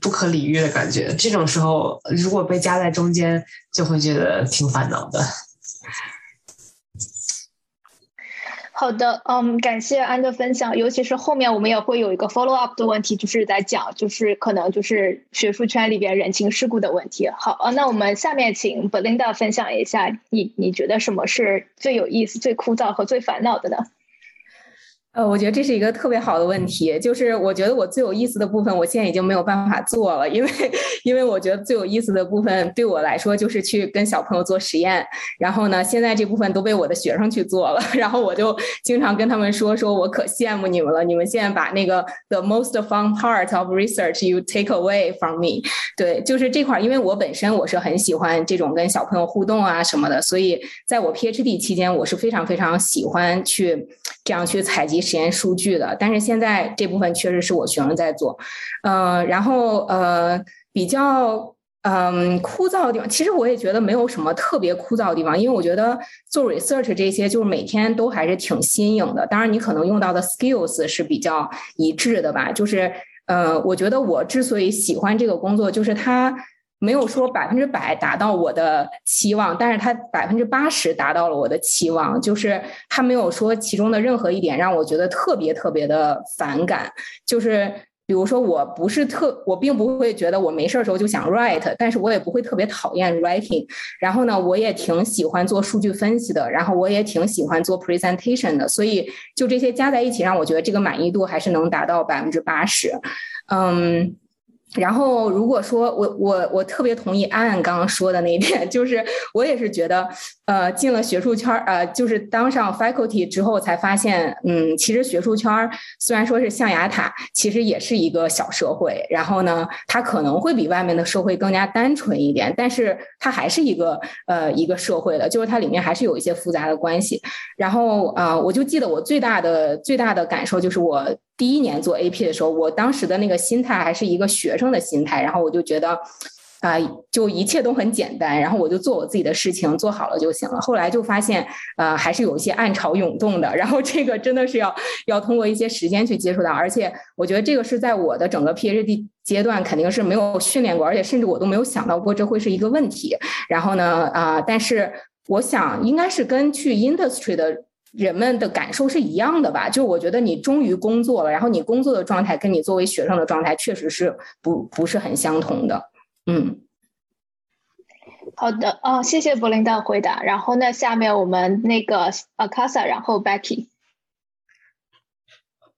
不可理喻的感觉。这种时候如果被夹在中间，就会觉得挺烦恼的。好的，嗯，感谢安的分享，尤其是后面我们也会有一个 follow up 的问题，就是在讲，就是可能就是学术圈里边人情世故的问题。好，呃，那我们下面请 Belinda 分享一下，你你觉得什么是最有意思、最枯燥和最烦恼的呢？呃，我觉得这是一个特别好的问题，就是我觉得我最有意思的部分，我现在已经没有办法做了，因为因为我觉得最有意思的部分对我来说就是去跟小朋友做实验，然后呢，现在这部分都被我的学生去做了，然后我就经常跟他们说，说我可羡慕你们了，你们现在把那个 the most fun part of research you take away from me，对，就是这块儿，因为我本身我是很喜欢这种跟小朋友互动啊什么的，所以在我 PhD 期间，我是非常非常喜欢去这样去采集。实验数据的，但是现在这部分确实是我学生在做，呃，然后呃比较嗯枯燥的地方，其实我也觉得没有什么特别枯燥的地方，因为我觉得做 research 这些就是每天都还是挺新颖的，当然你可能用到的 skills 是比较一致的吧，就是呃，我觉得我之所以喜欢这个工作，就是它。没有说百分之百达到我的期望，但是他百分之八十达到了我的期望，就是他没有说其中的任何一点让我觉得特别特别的反感。就是比如说，我不是特，我并不会觉得我没事儿的时候就想 write，但是我也不会特别讨厌 writing。然后呢，我也挺喜欢做数据分析的，然后我也挺喜欢做 presentation 的，所以就这些加在一起，让我觉得这个满意度还是能达到百分之八十。嗯。然后，如果说我我我特别同意安安刚刚说的那一点，就是我也是觉得，呃，进了学术圈儿，呃，就是当上 faculty 之后才发现，嗯，其实学术圈儿虽然说是象牙塔，其实也是一个小社会。然后呢，它可能会比外面的社会更加单纯一点，但是它还是一个呃一个社会的，就是它里面还是有一些复杂的关系。然后啊，我就记得我最大的最大的感受就是我。第一年做 AP 的时候，我当时的那个心态还是一个学生的心态，然后我就觉得，啊，就一切都很简单，然后我就做我自己的事情，做好了就行了。后来就发现，呃，还是有一些暗潮涌动的，然后这个真的是要要通过一些时间去接触到，而且我觉得这个是在我的整个 PhD 阶段肯定是没有训练过，而且甚至我都没有想到过这会是一个问题。然后呢，啊，但是我想应该是跟去 industry 的。人们的感受是一样的吧？就我觉得你终于工作了，然后你工作的状态跟你作为学生的状态确实是不不是很相同的。嗯，好的，哦，谢谢柏林的回答。然后呢，下面我们那个呃卡萨，然后 Becky。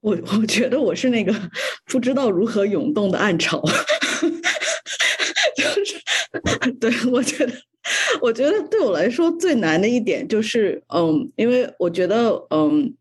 我我觉得我是那个 不知道如何涌动的暗潮，就是对我觉得。我觉得对我来说最难的一点就是，嗯，因为我觉得，嗯，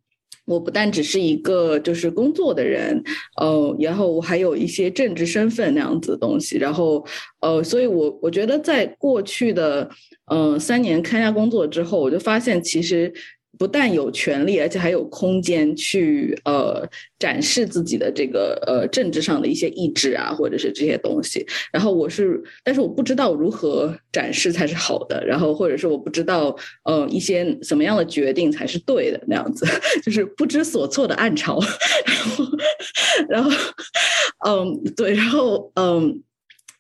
我不但只是一个就是工作的人，呃，然后我还有一些政治身份那样子的东西，然后，呃，所以我我觉得在过去的，嗯，三年参加工作之后，我就发现其实。不但有权利，而且还有空间去呃展示自己的这个呃政治上的一些意志啊，或者是这些东西。然后我是，但是我不知道如何展示才是好的，然后或者是我不知道呃一些什么样的决定才是对的那样子，就是不知所措的暗潮。然后，然后，嗯，对，然后嗯。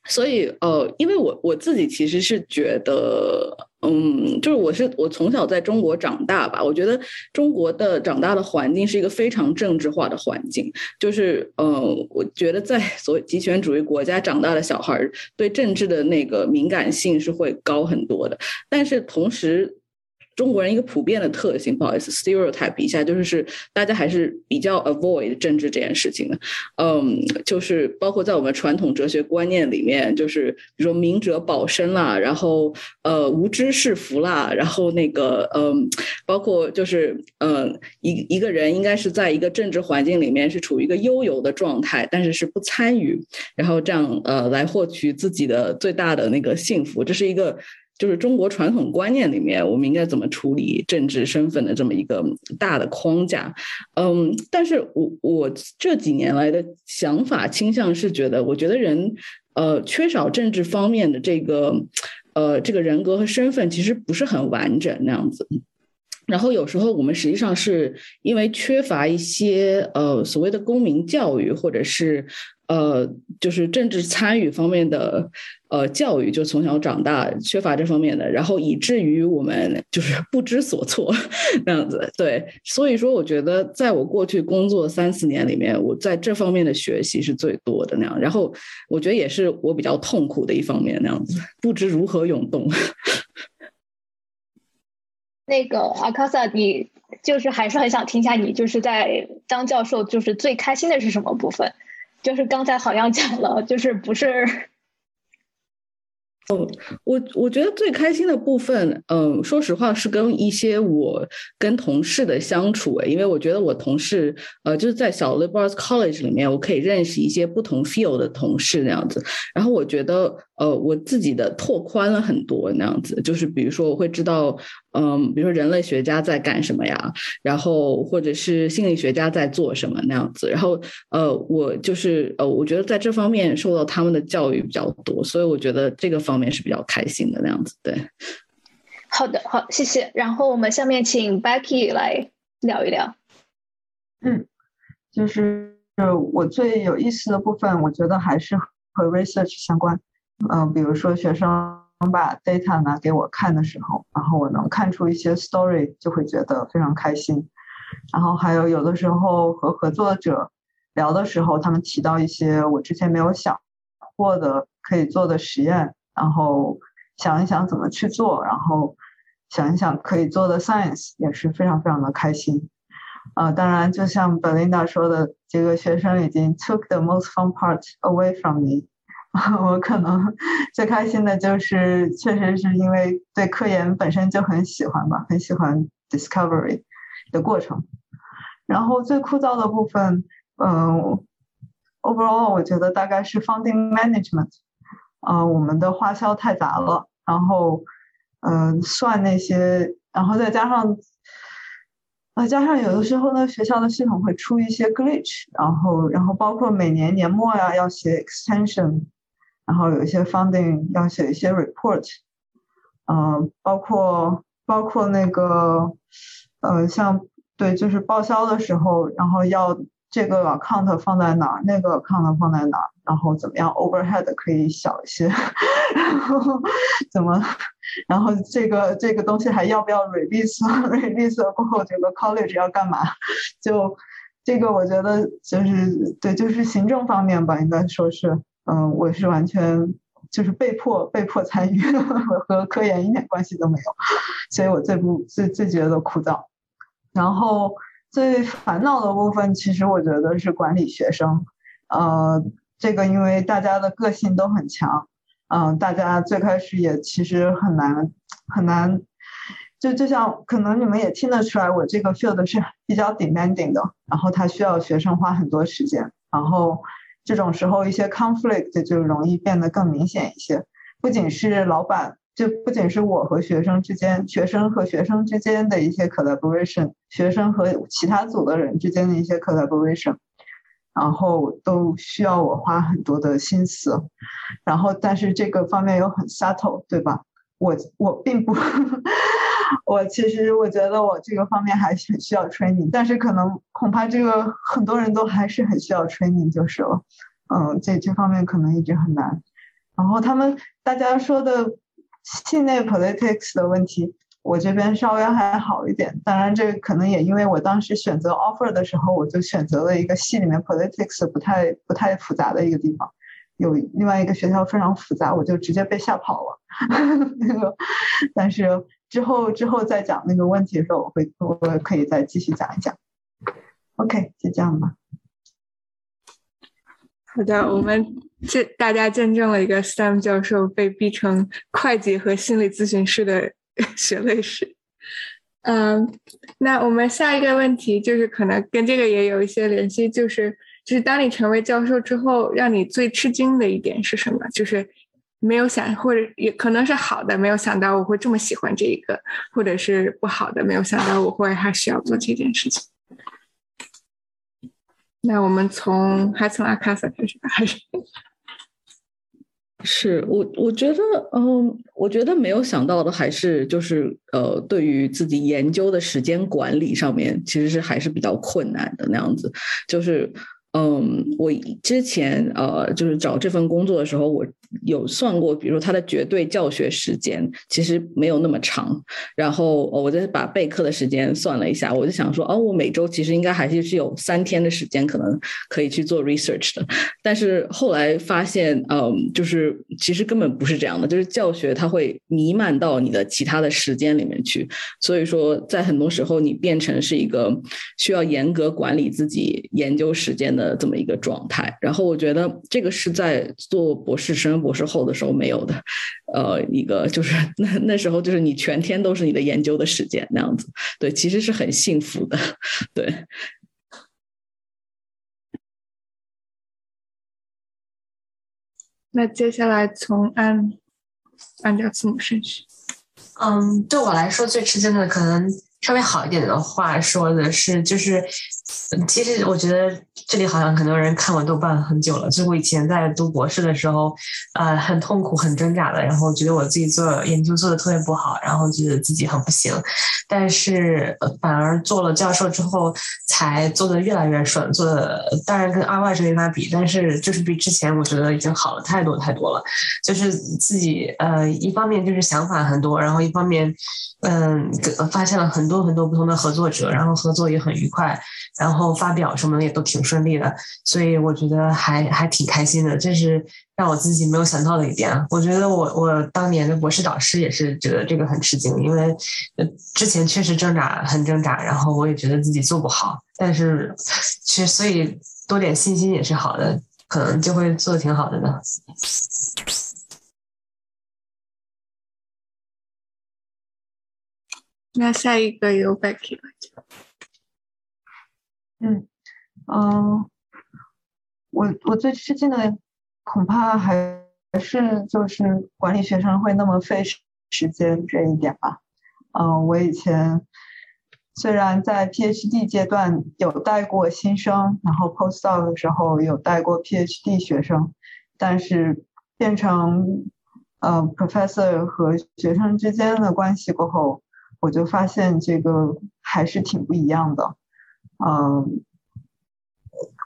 所以，呃，因为我我自己其实是觉得，嗯，就是我是我从小在中国长大吧，我觉得中国的长大的环境是一个非常政治化的环境，就是，呃，我觉得在所谓极权主义国家长大的小孩对政治的那个敏感性是会高很多的，但是同时。中国人一个普遍的特性，不好意思，stereotype 一下，就是是大家还是比较 avoid 政治这件事情的。嗯，就是包括在我们传统哲学观念里面，就是比如说明哲保身啦，然后呃无知是福啦，然后那个嗯，包括就是嗯一一个人应该是在一个政治环境里面是处于一个悠游的状态，但是是不参与，然后这样呃来获取自己的最大的那个幸福，这是一个。就是中国传统观念里面，我们应该怎么处理政治身份的这么一个大的框架，嗯，但是我我这几年来的想法倾向是觉得，我觉得人呃缺少政治方面的这个呃这个人格和身份，其实不是很完整那样子。然后有时候我们实际上是因为缺乏一些呃所谓的公民教育，或者是呃就是政治参与方面的呃教育，就从小长大缺乏这方面的，然后以至于我们 就是不知所措那样子。对，所以说我觉得在我过去工作三四年里面，我在这方面的学习是最多的那样。然后我觉得也是我比较痛苦的一方面那样子，不知如何涌动。那个阿卡萨，你就是还是很想听一下，你就是在当教授，就是最开心的是什么部分？就是刚才好像讲了，就是不是。哦，我我觉得最开心的部分，嗯，说实话是跟一些我跟同事的相处，因为我觉得我同事，呃，就是在小 liberal college 里面，我可以认识一些不同 field 的同事那样子，然后我觉得，呃，我自己的拓宽了很多那样子，就是比如说我会知道。嗯，比如说人类学家在干什么呀？然后或者是心理学家在做什么那样子？然后呃，我就是呃，我觉得在这方面受到他们的教育比较多，所以我觉得这个方面是比较开心的那样子。对，好的，好，谢谢。然后我们下面请 Becky 来聊一聊。嗯，就是我最有意思的部分，我觉得还是和 research 相关。嗯，比如说学生。把 data 拿给我看的时候，然后我能看出一些 story，就会觉得非常开心。然后还有有的时候和合作者聊的时候，他们提到一些我之前没有想过的可以做的实验，然后想一想怎么去做，然后想一想可以做的 science，也是非常非常的开心。呃，当然就像 Belinda 说的，这个学生已经 took the most fun part away from me。我可能最开心的就是，确实是因为对科研本身就很喜欢吧，很喜欢 discovery 的过程。然后最枯燥的部分，嗯，overall 我觉得大概是 funding management。啊，我们的花销太杂了，然后嗯，算那些，然后再加上，啊，加上有的时候呢，学校的系统会出一些 glitch，然后，然后包括每年年末呀要写 extension。然后有一些 funding 要写一些 report，嗯，包括包括那个，呃，像对，就是报销的时候，然后要这个 account 放在哪儿，那个 account 放在哪儿，然后怎么样 overhead 可以小一些，然后怎么，然后这个这个东西还要不要 release，release 过后这个 college 要干嘛？就这个我觉得就是对，就是行政方面吧，应该说是。嗯，我是完全就是被迫被迫参与，和科研一点关系都没有，所以我最不最最觉得枯燥。然后最烦恼的部分，其实我觉得是管理学生。呃，这个因为大家的个性都很强，嗯，大家最开始也其实很难很难，就就像可能你们也听得出来，我这个 field 是比较 demanding 的，然后他需要学生花很多时间，然后。这种时候，一些 conflict 就容易变得更明显一些。不仅是老板，就不仅是我和学生之间，学生和学生之间的一些 collaboration，学生和其他组的人之间的一些 collaboration，然后都需要我花很多的心思。然后，但是这个方面又很 subtle，对吧？我我并不。我其实我觉得我这个方面还是很需要 training，但是可能恐怕这个很多人都还是很需要 training 就是了，嗯，这这方面可能一直很难。然后他们大家说的系内 politics 的问题，我这边稍微还好一点。当然，这可能也因为我当时选择 offer 的时候，我就选择了一个系里面 politics 不太不太复杂的一个地方，有另外一个学校非常复杂，我就直接被吓跑了。那个，但是。之后之后再讲那个问题的时候，我会我可以再继续讲一讲。OK，就这样吧。好的，我们这大家见证了一个 Sam 教授被逼成会计和心理咨询师的 血泪史。嗯，那我们下一个问题就是可能跟这个也有一些联系，就是就是当你成为教授之后，让你最吃惊的一点是什么？就是。没有想，或者也可能是好的，没有想到我会这么喜欢这一个，或者是不好的，没有想到我会还需要做这件事情。那我们从还从阿卡萨开始吧，还是？是我，我觉得，嗯，我觉得没有想到的还是就是呃，对于自己研究的时间管理上面，其实是还是比较困难的那样子，就是。嗯，我之前呃，就是找这份工作的时候，我有算过，比如说它的绝对教学时间其实没有那么长。然后我再把备课的时间算了一下，我就想说，哦，我每周其实应该还是是有三天的时间可能可以去做 research 的。但是后来发现，嗯，就是其实根本不是这样的，就是教学它会弥漫到你的其他的时间里面去。所以说，在很多时候你变成是一个需要严格管理自己研究时间的。的这么一个状态，然后我觉得这个是在做博士生、博士后的时候没有的，呃，一个就是 那那时候就是你全天都是你的研究的时间那样子，对，其实是很幸福的，对。那接下来从按按照字母顺序，嗯，对我来说最吃惊的可能稍微好一点的话说的是，就是。其实我觉得这里好像很多人看我豆瓣很久了。就我以前在读博士的时候，呃，很痛苦、很挣扎的，然后觉得我自己做研究做的特别不好，然后觉得自己很不行。但是反而做了教授之后，才做的越来越顺。做的当然跟二外是没法比，但是就是比之前我觉得已经好了太多太多了。就是自己呃，一方面就是想法很多，然后一方面嗯，发现了很多很多不同的合作者，然后合作也很愉快。然后发表什么的也都挺顺利的，所以我觉得还还挺开心的。这是让我自己没有想到的一点。我觉得我我当年的博士导师也是觉得这个很吃惊，因为之前确实挣扎很挣扎，然后我也觉得自己做不好。但是其实所以多点信心也是好的，可能就会做的挺好的呢。那下一个由 Becky 来讲。嗯，嗯，我我最吃惊的恐怕还是就是管理学生会那么费时间这一点吧。嗯，我以前虽然在 PhD 阶段有带过新生，然后 postdoc 的时候有带过 PhD 学生，但是变成呃 professor 和学生之间的关系过后，我就发现这个还是挺不一样的。嗯，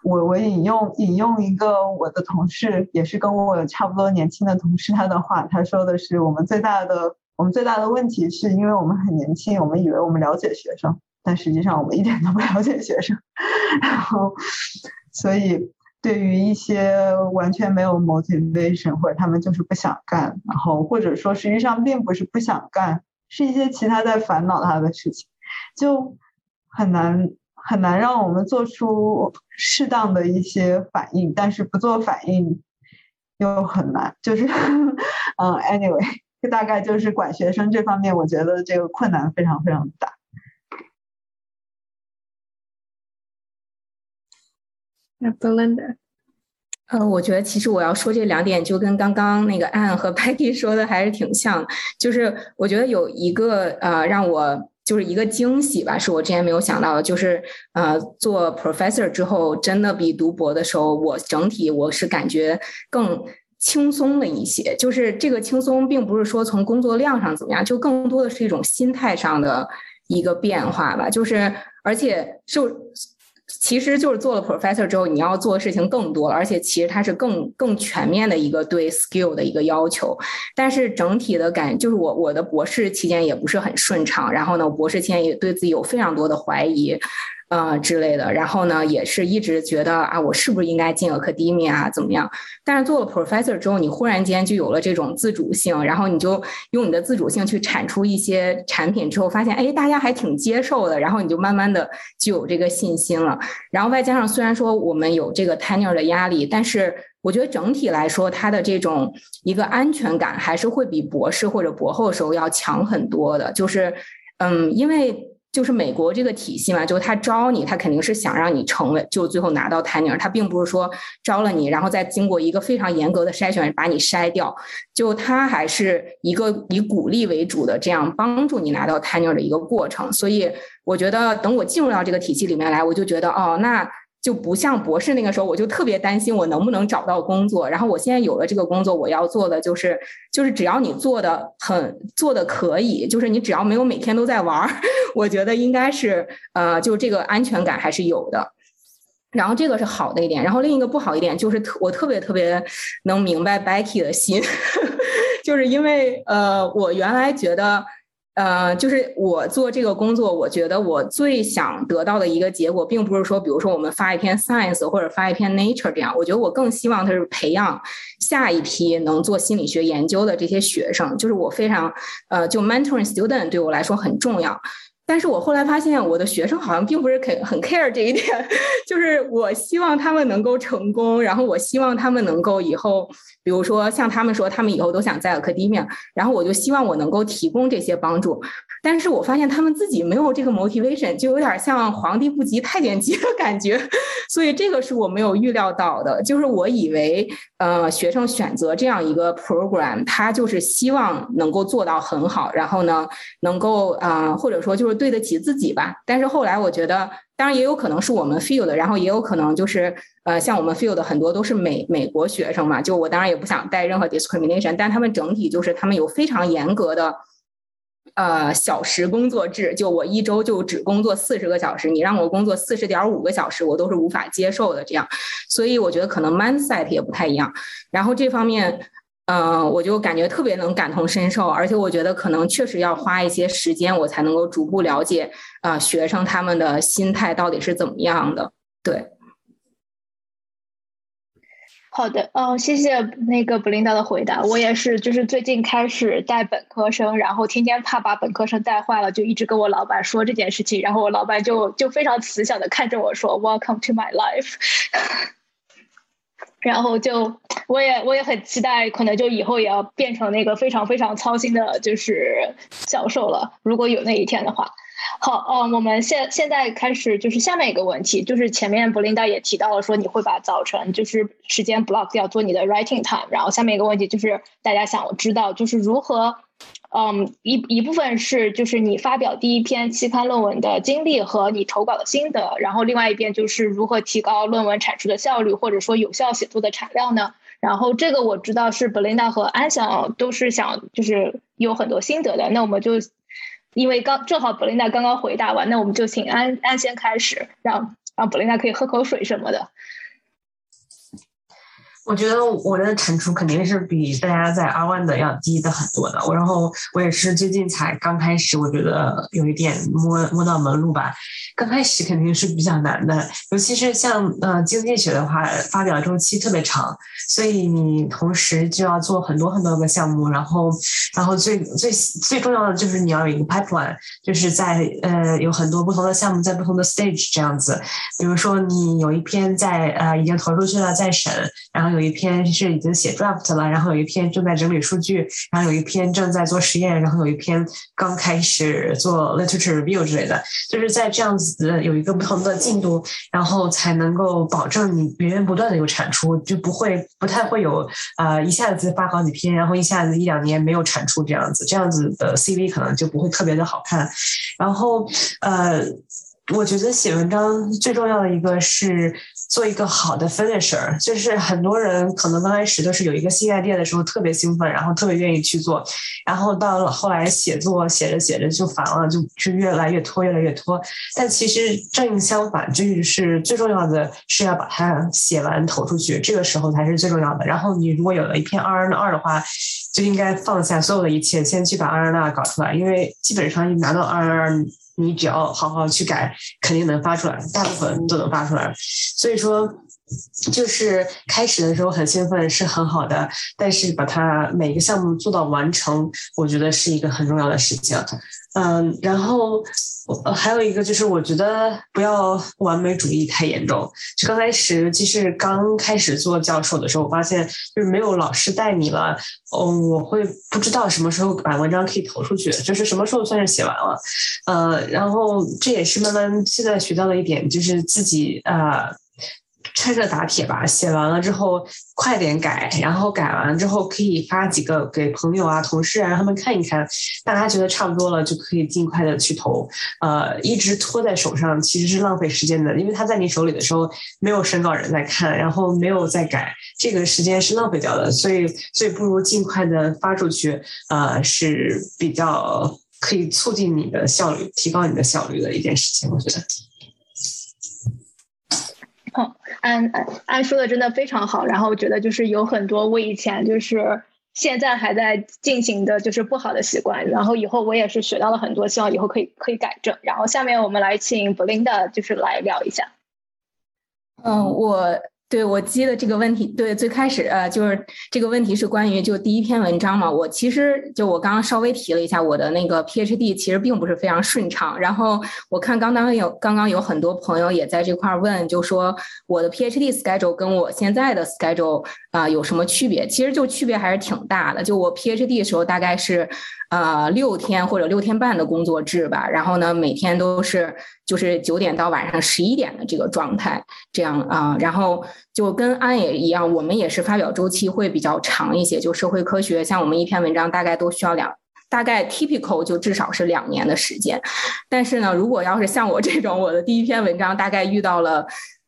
我我引用引用一个我的同事，也是跟我差不多年轻的同事他的话，他说的是我们最大的我们最大的问题是因为我们很年轻，我们以为我们了解学生，但实际上我们一点都不了解学生。然后，所以对于一些完全没有 motivation 或者他们就是不想干，然后或者说实际上并不是不想干，是一些其他在烦恼他的事情，就很难。很难让我们做出适当的一些反应，但是不做反应又很难。就是，嗯，anyway，这大概就是管学生这方面，我觉得这个困难非常非常大。那 Belinda，呃，我觉得其实我要说这两点，就跟刚刚那个 Anne 和 Patty 说的还是挺像。就是我觉得有一个呃，让我。就是一个惊喜吧，是我之前没有想到的。就是呃，做 professor 之后，真的比读博的时候，我整体我是感觉更轻松了一些。就是这个轻松，并不是说从工作量上怎么样，就更多的是一种心态上的一个变化吧。就是而且就。其实就是做了 professor 之后，你要做的事情更多了，而且其实它是更更全面的一个对 skill 的一个要求。但是整体的感就是我我的博士期间也不是很顺畅，然后呢，博士期间也对自己有非常多的怀疑。呃之类的，然后呢，也是一直觉得啊，我是不是应该进 academia 啊，怎么样？但是做了 professor 之后，你忽然间就有了这种自主性，然后你就用你的自主性去产出一些产品之后，发现哎，大家还挺接受的，然后你就慢慢的就有这个信心了。然后外加上虽然说我们有这个 tenure 的压力，但是我觉得整体来说，它的这种一个安全感还是会比博士或者博后的时候要强很多的。就是嗯，因为。就是美国这个体系嘛，就是他招你，他肯定是想让你成为，就最后拿到 tenure，他并不是说招了你，然后再经过一个非常严格的筛选把你筛掉，就他还是一个以鼓励为主的这样帮助你拿到 tenure 的一个过程。所以我觉得等我进入到这个体系里面来，我就觉得哦，那就不像博士那个时候，我就特别担心我能不能找到工作。然后我现在有了这个工作，我要做的就是，就是只要你做的很做的可以，就是你只要没有每天都在玩儿，我觉得应该是呃，就这个安全感还是有的。然后这个是好的一点，然后另一个不好一点就是特我特别特别能明白 Becky 的心，就是因为呃，我原来觉得。呃，就是我做这个工作，我觉得我最想得到的一个结果，并不是说，比如说我们发一篇 Science 或者发一篇 Nature 这样。我觉得我更希望它是培养下一批能做心理学研究的这些学生。就是我非常呃，就 mentoring student 对我来说很重要。但是我后来发现，我的学生好像并不是很很 care 这一点，就是我希望他们能够成功，然后我希望他们能够以后，比如说像他们说，他们以后都想在 academia，然后我就希望我能够提供这些帮助。但是我发现他们自己没有这个 motivation，就有点像皇帝不急太监急的感觉，所以这个是我没有预料到的。就是我以为，呃，学生选择这样一个 program，他就是希望能够做到很好，然后呢，能够啊，或者说就是对得起自己吧。但是后来我觉得，当然也有可能是我们 field，然后也有可能就是呃，像我们 field 很多都是美美国学生嘛，就我当然也不想带任何 discrimination，但他们整体就是他们有非常严格的。呃，小时工作制，就我一周就只工作四十个小时，你让我工作四十点五个小时，我都是无法接受的。这样，所以我觉得可能 mindset 也不太一样。然后这方面，嗯，我就感觉特别能感同身受，而且我觉得可能确实要花一些时间，我才能够逐步了解啊，学生他们的心态到底是怎么样的。对。好的，嗯，谢谢那个布琳达的回答。我也是，就是最近开始带本科生，然后天天怕把本科生带坏了，就一直跟我老板说这件事情。然后我老板就就非常慈祥的看着我说：“Welcome to my life。”然后就我也我也很期待，可能就以后也要变成那个非常非常操心的，就是教授了。如果有那一天的话。好，嗯，我们现现在开始就是下面一个问题，就是前面布琳达也提到了说你会把早晨就是时间 block 掉做你的 writing time，然后下面一个问题就是大家想知道就是如何，嗯，一一部分是就是你发表第一篇期刊论文的经历和你投稿的心得，然后另外一边就是如何提高论文产出的效率或者说有效写作的产量呢？然后这个我知道是布琳达和安想都是想就是有很多心得的，那我们就。因为刚正好布琳达刚刚回答完，那我们就请安安先开始，让让布琳达可以喝口水什么的。我觉得我的产出肯定是比大家在 R one 的要低的很多的。我然后我也是最近才刚开始，我觉得有一点摸摸到门路吧。刚开始肯定是比较难的，尤其是像呃经济学的话，发表周期特别长，所以你同时就要做很多很多个项目。然后然后最最最重要的就是你要有一个 pipeline，就是在呃有很多不同的项目在不同的 stage 这样子。比如说你有一篇在呃已经投出去了，在审，然后。有一篇是已经写 draft 了，然后有一篇正在整理数据，然后有一篇正在做实验，然后有一篇刚开始做 literature review 之类的，就是在这样子有一个不同的进度，然后才能够保证你源源不断的有产出，就不会不太会有呃一下子发好几篇，然后一下子一两年没有产出这样子，这样子的 CV 可能就不会特别的好看，然后呃。我觉得写文章最重要的一个是做一个好的 finisher，就是很多人可能刚开始都是有一个新 idea 的时候特别兴奋，然后特别愿意去做，然后到了后来写作写着写着就烦了，就就越来越拖，越来越拖。但其实正相反，就是最重要的是要把它写完投出去，这个时候才是最重要的。然后你如果有了一篇二 N 二的话，就应该放下所有的一切，先去把二 N 二搞出来，因为基本上一拿到二 N 二。你只要好好去改，肯定能发出来，大部分都能发出来。所以说，就是开始的时候很兴奋是很好的，但是把它每个项目做到完成，我觉得是一个很重要的事情。嗯，然后还有一个就是，我觉得不要完美主义太严重。就刚开始，尤其是刚开始做教授的时候，我发现就是没有老师带你了，嗯，我会不知道什么时候把文章可以投出去，就是什么时候算是写完了。呃，然后这也是慢慢现在学到的一点，就是自己啊。趁热打铁吧，写完了之后快点改，然后改完之后可以发几个给朋友啊、同事啊，让他们看一看，大家觉得差不多了就可以尽快的去投。呃，一直拖在手上其实是浪费时间的，因为他在你手里的时候没有审稿人在看，然后没有再改，这个时间是浪费掉的，所以所以不如尽快的发出去，呃，是比较可以促进你的效率，提高你的效率的一件事情，我觉得。安安安说的真的非常好，然后我觉得就是有很多我以前就是现在还在进行的就是不好的习惯，然后以后我也是学到了很多，希望以后可以可以改正。然后下面我们来请 Belinda 就是来聊一下。嗯，我。对我接的这个问题，对最开始呃，就是这个问题是关于就第一篇文章嘛。我其实就我刚刚稍微提了一下我的那个 PhD，其实并不是非常顺畅。然后我看刚刚有刚刚有很多朋友也在这块问，就说我的 PhD schedule 跟我现在的 schedule 啊有什么区别？其实就区别还是挺大的。就我 PhD 的时候大概是。呃，六天或者六天半的工作制吧，然后呢，每天都是就是九点到晚上十一点的这个状态，这样啊，然后就跟安也一样，我们也是发表周期会比较长一些，就社会科学，像我们一篇文章大概都需要两，大概 typical 就至少是两年的时间，但是呢，如果要是像我这种，我的第一篇文章大概遇到了。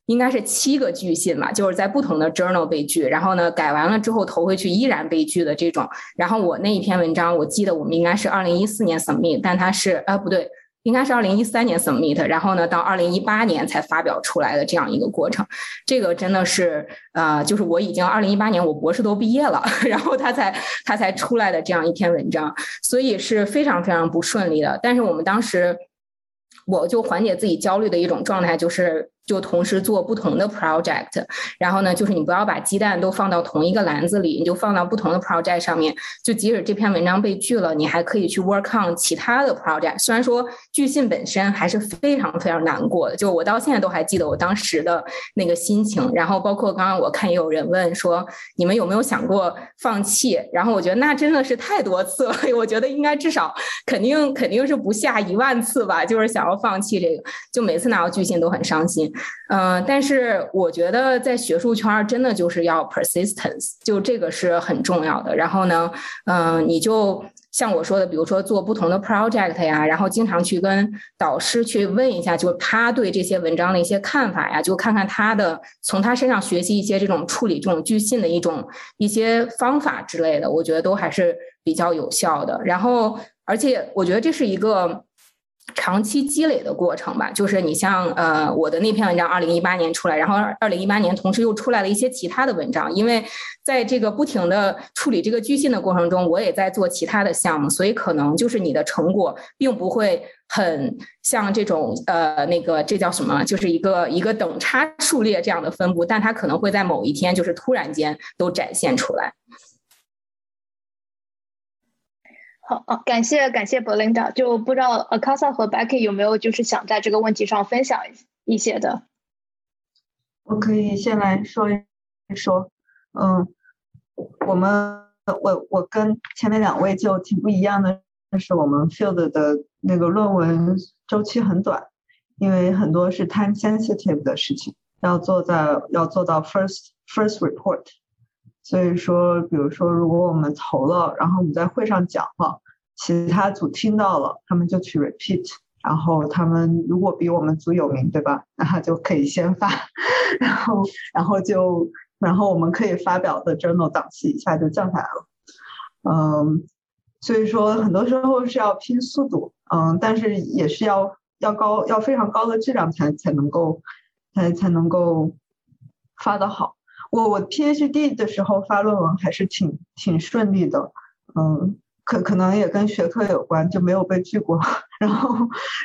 应该是七个拒信吧，就是在不同的 journal 被拒，然后呢改完了之后投回去依然被拒的这种。然后我那一篇文章，我记得我们应该是二零一四年 submit，但它是呃不对，应该是二零一三年 submit，然后呢到二零一八年才发表出来的这样一个过程。这个真的是呃，就是我已经二零一八年我博士都毕业了，然后他才他才出来的这样一篇文章，所以是非常非常不顺利的。但是我们当时，我就缓解自己焦虑的一种状态就是。就同时做不同的 project，然后呢，就是你不要把鸡蛋都放到同一个篮子里，你就放到不同的 project 上面。就即使这篇文章被拒了，你还可以去 work on 其他的 project。虽然说拒信本身还是非常非常难过的，就我到现在都还记得我当时的那个心情。然后包括刚刚我看也有人问说，你们有没有想过放弃？然后我觉得那真的是太多次了，我觉得应该至少肯定肯定是不下一万次吧，就是想要放弃这个，就每次拿到拒信都很伤心。嗯，但是我觉得在学术圈真的就是要 persistence，就这个是很重要的。然后呢，嗯，你就像我说的，比如说做不同的 project 呀，然后经常去跟导师去问一下，就是他对这些文章的一些看法呀，就看看他的从他身上学习一些这种处理这种巨信的一种一些方法之类的，我觉得都还是比较有效的。然后，而且我觉得这是一个。长期积累的过程吧，就是你像呃我的那篇文章，二零一八年出来，然后二零一八年同时又出来了一些其他的文章，因为在这个不停的处理这个拒信的过程中，我也在做其他的项目，所以可能就是你的成果并不会很像这种呃那个这叫什么，就是一个一个等差数列这样的分布，但它可能会在某一天就是突然间都展现出来。好，感谢感谢 Belinda，就不知道 Akasa 和 Becky 有没有就是想在这个问题上分享一些的。我可以先来说一说，嗯，我们我我跟前面两位就挺不一样的，就是我们 field 的那个论文周期很短，因为很多是 time sensitive 的事情，要做在要做到 first first report。所以说，比如说，如果我们投了，然后我们在会上讲了，其他组听到了，他们就去 repeat，然后他们如果比我们组有名，对吧？那他就可以先发，然后，然后就，然后我们可以发表的 journal 档次一下就降下来了。嗯，所以说很多时候是要拼速度，嗯，但是也是要要高，要非常高的质量才才能够，才才能够发的好。我我 PhD 的时候发论文还是挺挺顺利的，嗯，可可能也跟学科有关，就没有被拒过。然后，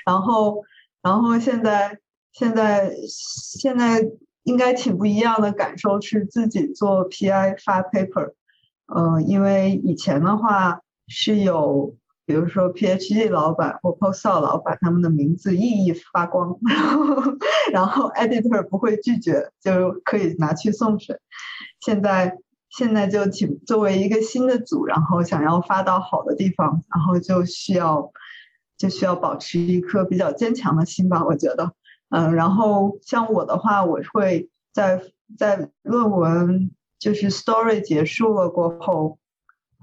然后，然后现在现在现在应该挺不一样的感受是自己做 PI 发 paper，嗯，因为以前的话是有。比如说 PhD 老板或 Postdoc 老板，他们的名字熠熠发光，然后然后 Editor 不会拒绝，就可以拿去送审。现在现在就请作为一个新的组，然后想要发到好的地方，然后就需要就需要保持一颗比较坚强的心吧，我觉得。嗯，然后像我的话，我会在在论文就是 story 结束了过后，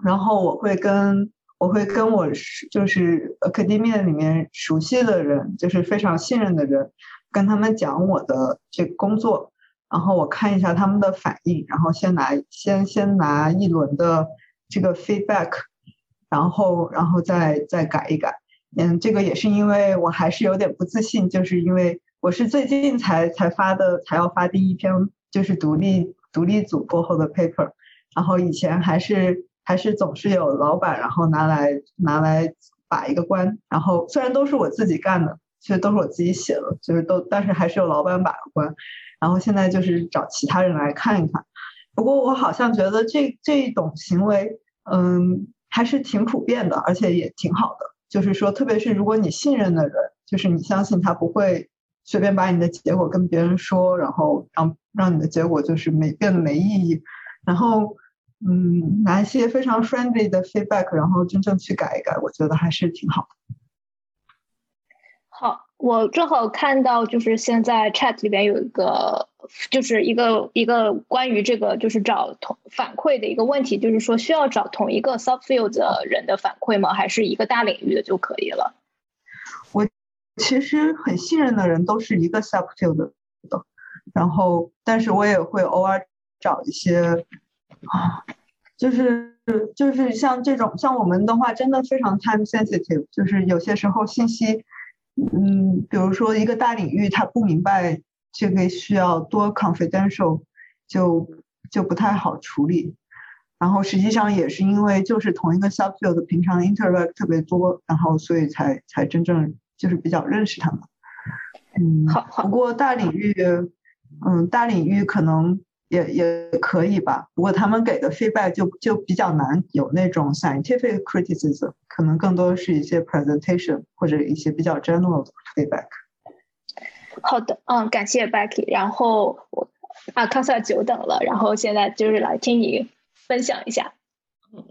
然后我会跟我会跟我就是 academia 里面熟悉的人，就是非常信任的人，跟他们讲我的这个工作，然后我看一下他们的反应，然后先拿先先拿一轮的这个 feedback，然后然后再再改一改。嗯，这个也是因为我还是有点不自信，就是因为我是最近才才发的，才要发第一篇就是独立独立组过后的 paper，然后以前还是还是总是有老板然后拿来拿来把一个关，然后虽然都是我自己干的，其实都是我自己写的，就是都但是还是有老板把关，然后现在就是找其他人来看一看，不过我好像觉得这这一种行为，嗯，还是挺普遍的，而且也挺好的。就是说，特别是如果你信任的人，就是你相信他不会随便把你的结果跟别人说，然后让让你的结果就是没变得没意义，然后嗯，拿一些非常 friendly 的 feedback，然后真正去改一改，我觉得还是挺好的。好，我正好看到就是现在 chat 里边有一个。就是一个一个关于这个就是找同反馈的一个问题，就是说需要找同一个 subfield 的人的反馈吗？还是一个大领域的就可以了？我其实很信任的人都是一个 subfield 的，然后但是我也会偶尔找一些啊，就是就是像这种像我们的话，真的非常 time sensitive，就是有些时候信息，嗯，比如说一个大领域他不明白。这个需要多 confidential，就就不太好处理。然后实际上也是因为就是同一个 subfield，平常 interact 特别多，然后所以才才真正就是比较认识他们。嗯，好，好。不过大领域，嗯，大领域可能也也可以吧。不过他们给的 feedback 就就比较难有那种 scientific criticism，可能更多是一些 presentation 或者一些比较 general 的 feedback。好的，嗯，感谢 Becky，然后我啊，康萨久等了，然后现在就是来听你分享一下。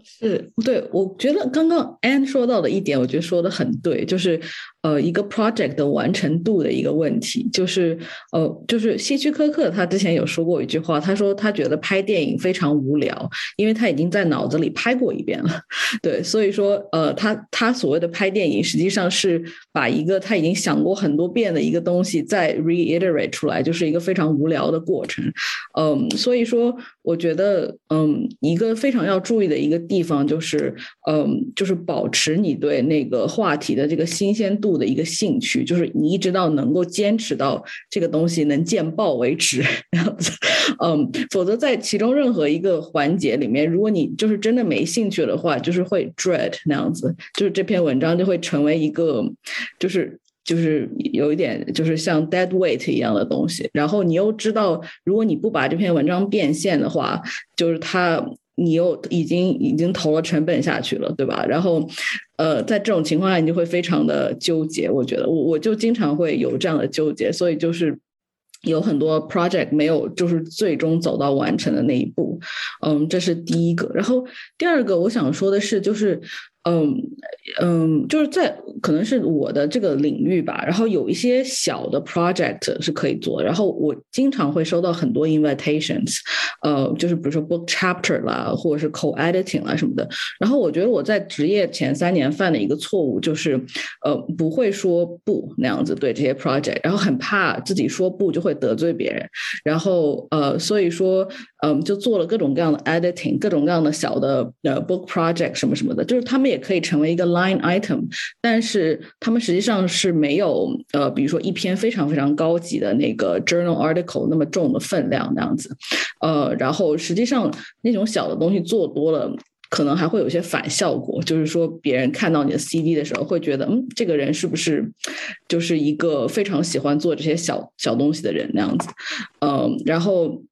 是对，我觉得刚刚 Anne 说到的一点，我觉得说的很对，就是呃一个 project 的完成度的一个问题，就是呃就是希区柯克他之前有说过一句话，他说他觉得拍电影非常无聊，因为他已经在脑子里拍过一遍了，对，所以说呃他他所谓的拍电影，实际上是把一个他已经想过很多遍的一个东西再 reiterate 出来，就是一个非常无聊的过程，嗯，所以说我觉得嗯一个非常要注意的一。个地方就是，嗯，就是保持你对那个话题的这个新鲜度的一个兴趣，就是你一直到能够坚持到这个东西能见报为止，这样子，嗯，否则在其中任何一个环节里面，如果你就是真的没兴趣的话，就是会 dread 那样子，就是这篇文章就会成为一个，就是就是有一点就是像 dead weight 一样的东西，然后你又知道，如果你不把这篇文章变现的话，就是它。你又已经已经投了成本下去了，对吧？然后，呃，在这种情况下，你就会非常的纠结。我觉得，我我就经常会有这样的纠结，所以就是有很多 project 没有就是最终走到完成的那一步。嗯，这是第一个。然后第二个，我想说的是，就是。嗯嗯，就是在可能是我的这个领域吧，然后有一些小的 project 是可以做，然后我经常会收到很多 invitations，呃，就是比如说 book chapter 啦，或者是 co-editing 啦什么的。然后我觉得我在职业前三年犯的一个错误就是，呃，不会说不那样子对这些 project，然后很怕自己说不就会得罪别人，然后呃，所以说嗯，就做了各种各样的 editing，各种各样的小的呃 book project 什么什么的，就是他们。也可以成为一个 line item，但是他们实际上是没有呃，比如说一篇非常非常高级的那个 journal article 那么重的分量那样子，呃，然后实际上那种小的东西做多了，可能还会有些反效果，就是说别人看到你的 CV 的时候会觉得，嗯，这个人是不是就是一个非常喜欢做这些小小东西的人那样子，嗯，然后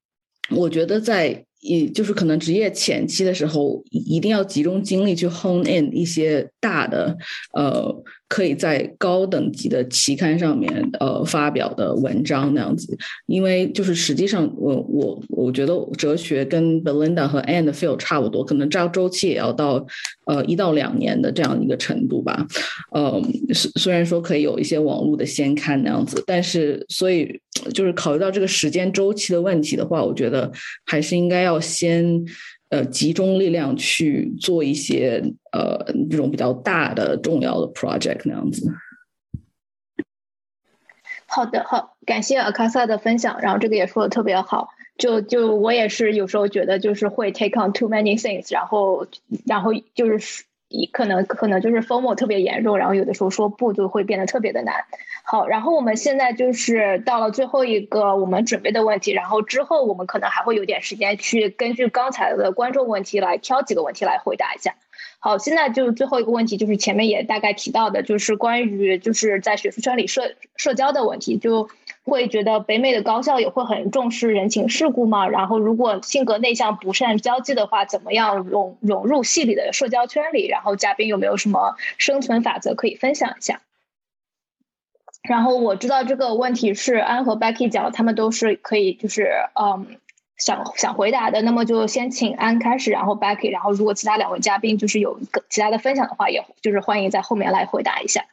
我觉得在。也就是可能职业前期的时候，一定要集中精力去 hone in 一些大的呃可以在高等级的期刊上面呃发表的文章那样子，因为就是实际上我我我觉得哲学跟 Belinda 和 Anne 的 field 差不多，可能这周期也要到呃一到两年的这样一个程度吧。呃，虽虽然说可以有一些网络的先刊那样子，但是所以就是考虑到这个时间周期的问题的话，我觉得还是应该要先。呃，集中力量去做一些呃这种比较大的、重要的 project 那样子。好的，好，感谢阿卡萨的分享，然后这个也说的特别好。就就我也是有时候觉得就是会 take on too many things，然后然后就是。一可能可能就是氛围特别严重，然后有的时候说不就会变得特别的难。好，然后我们现在就是到了最后一个我们准备的问题，然后之后我们可能还会有点时间去根据刚才的观众问题来挑几个问题来回答一下。好，现在就最后一个问题，就是前面也大概提到的，就是关于就是在学术圈里社社交的问题，就会觉得北美的高校也会很重视人情世故吗？然后如果性格内向不善交际的话，怎么样融融入系里的社交圈里？然后嘉宾有没有什么生存法则可以分享一下？然后我知道这个问题是安和 Becky 讲，他们都是可以就是嗯。想想回答的，那么就先请安开始，然后 Becky，然后如果其他两位嘉宾就是有一个其他的分享的话，也就是欢迎在后面来回答一下。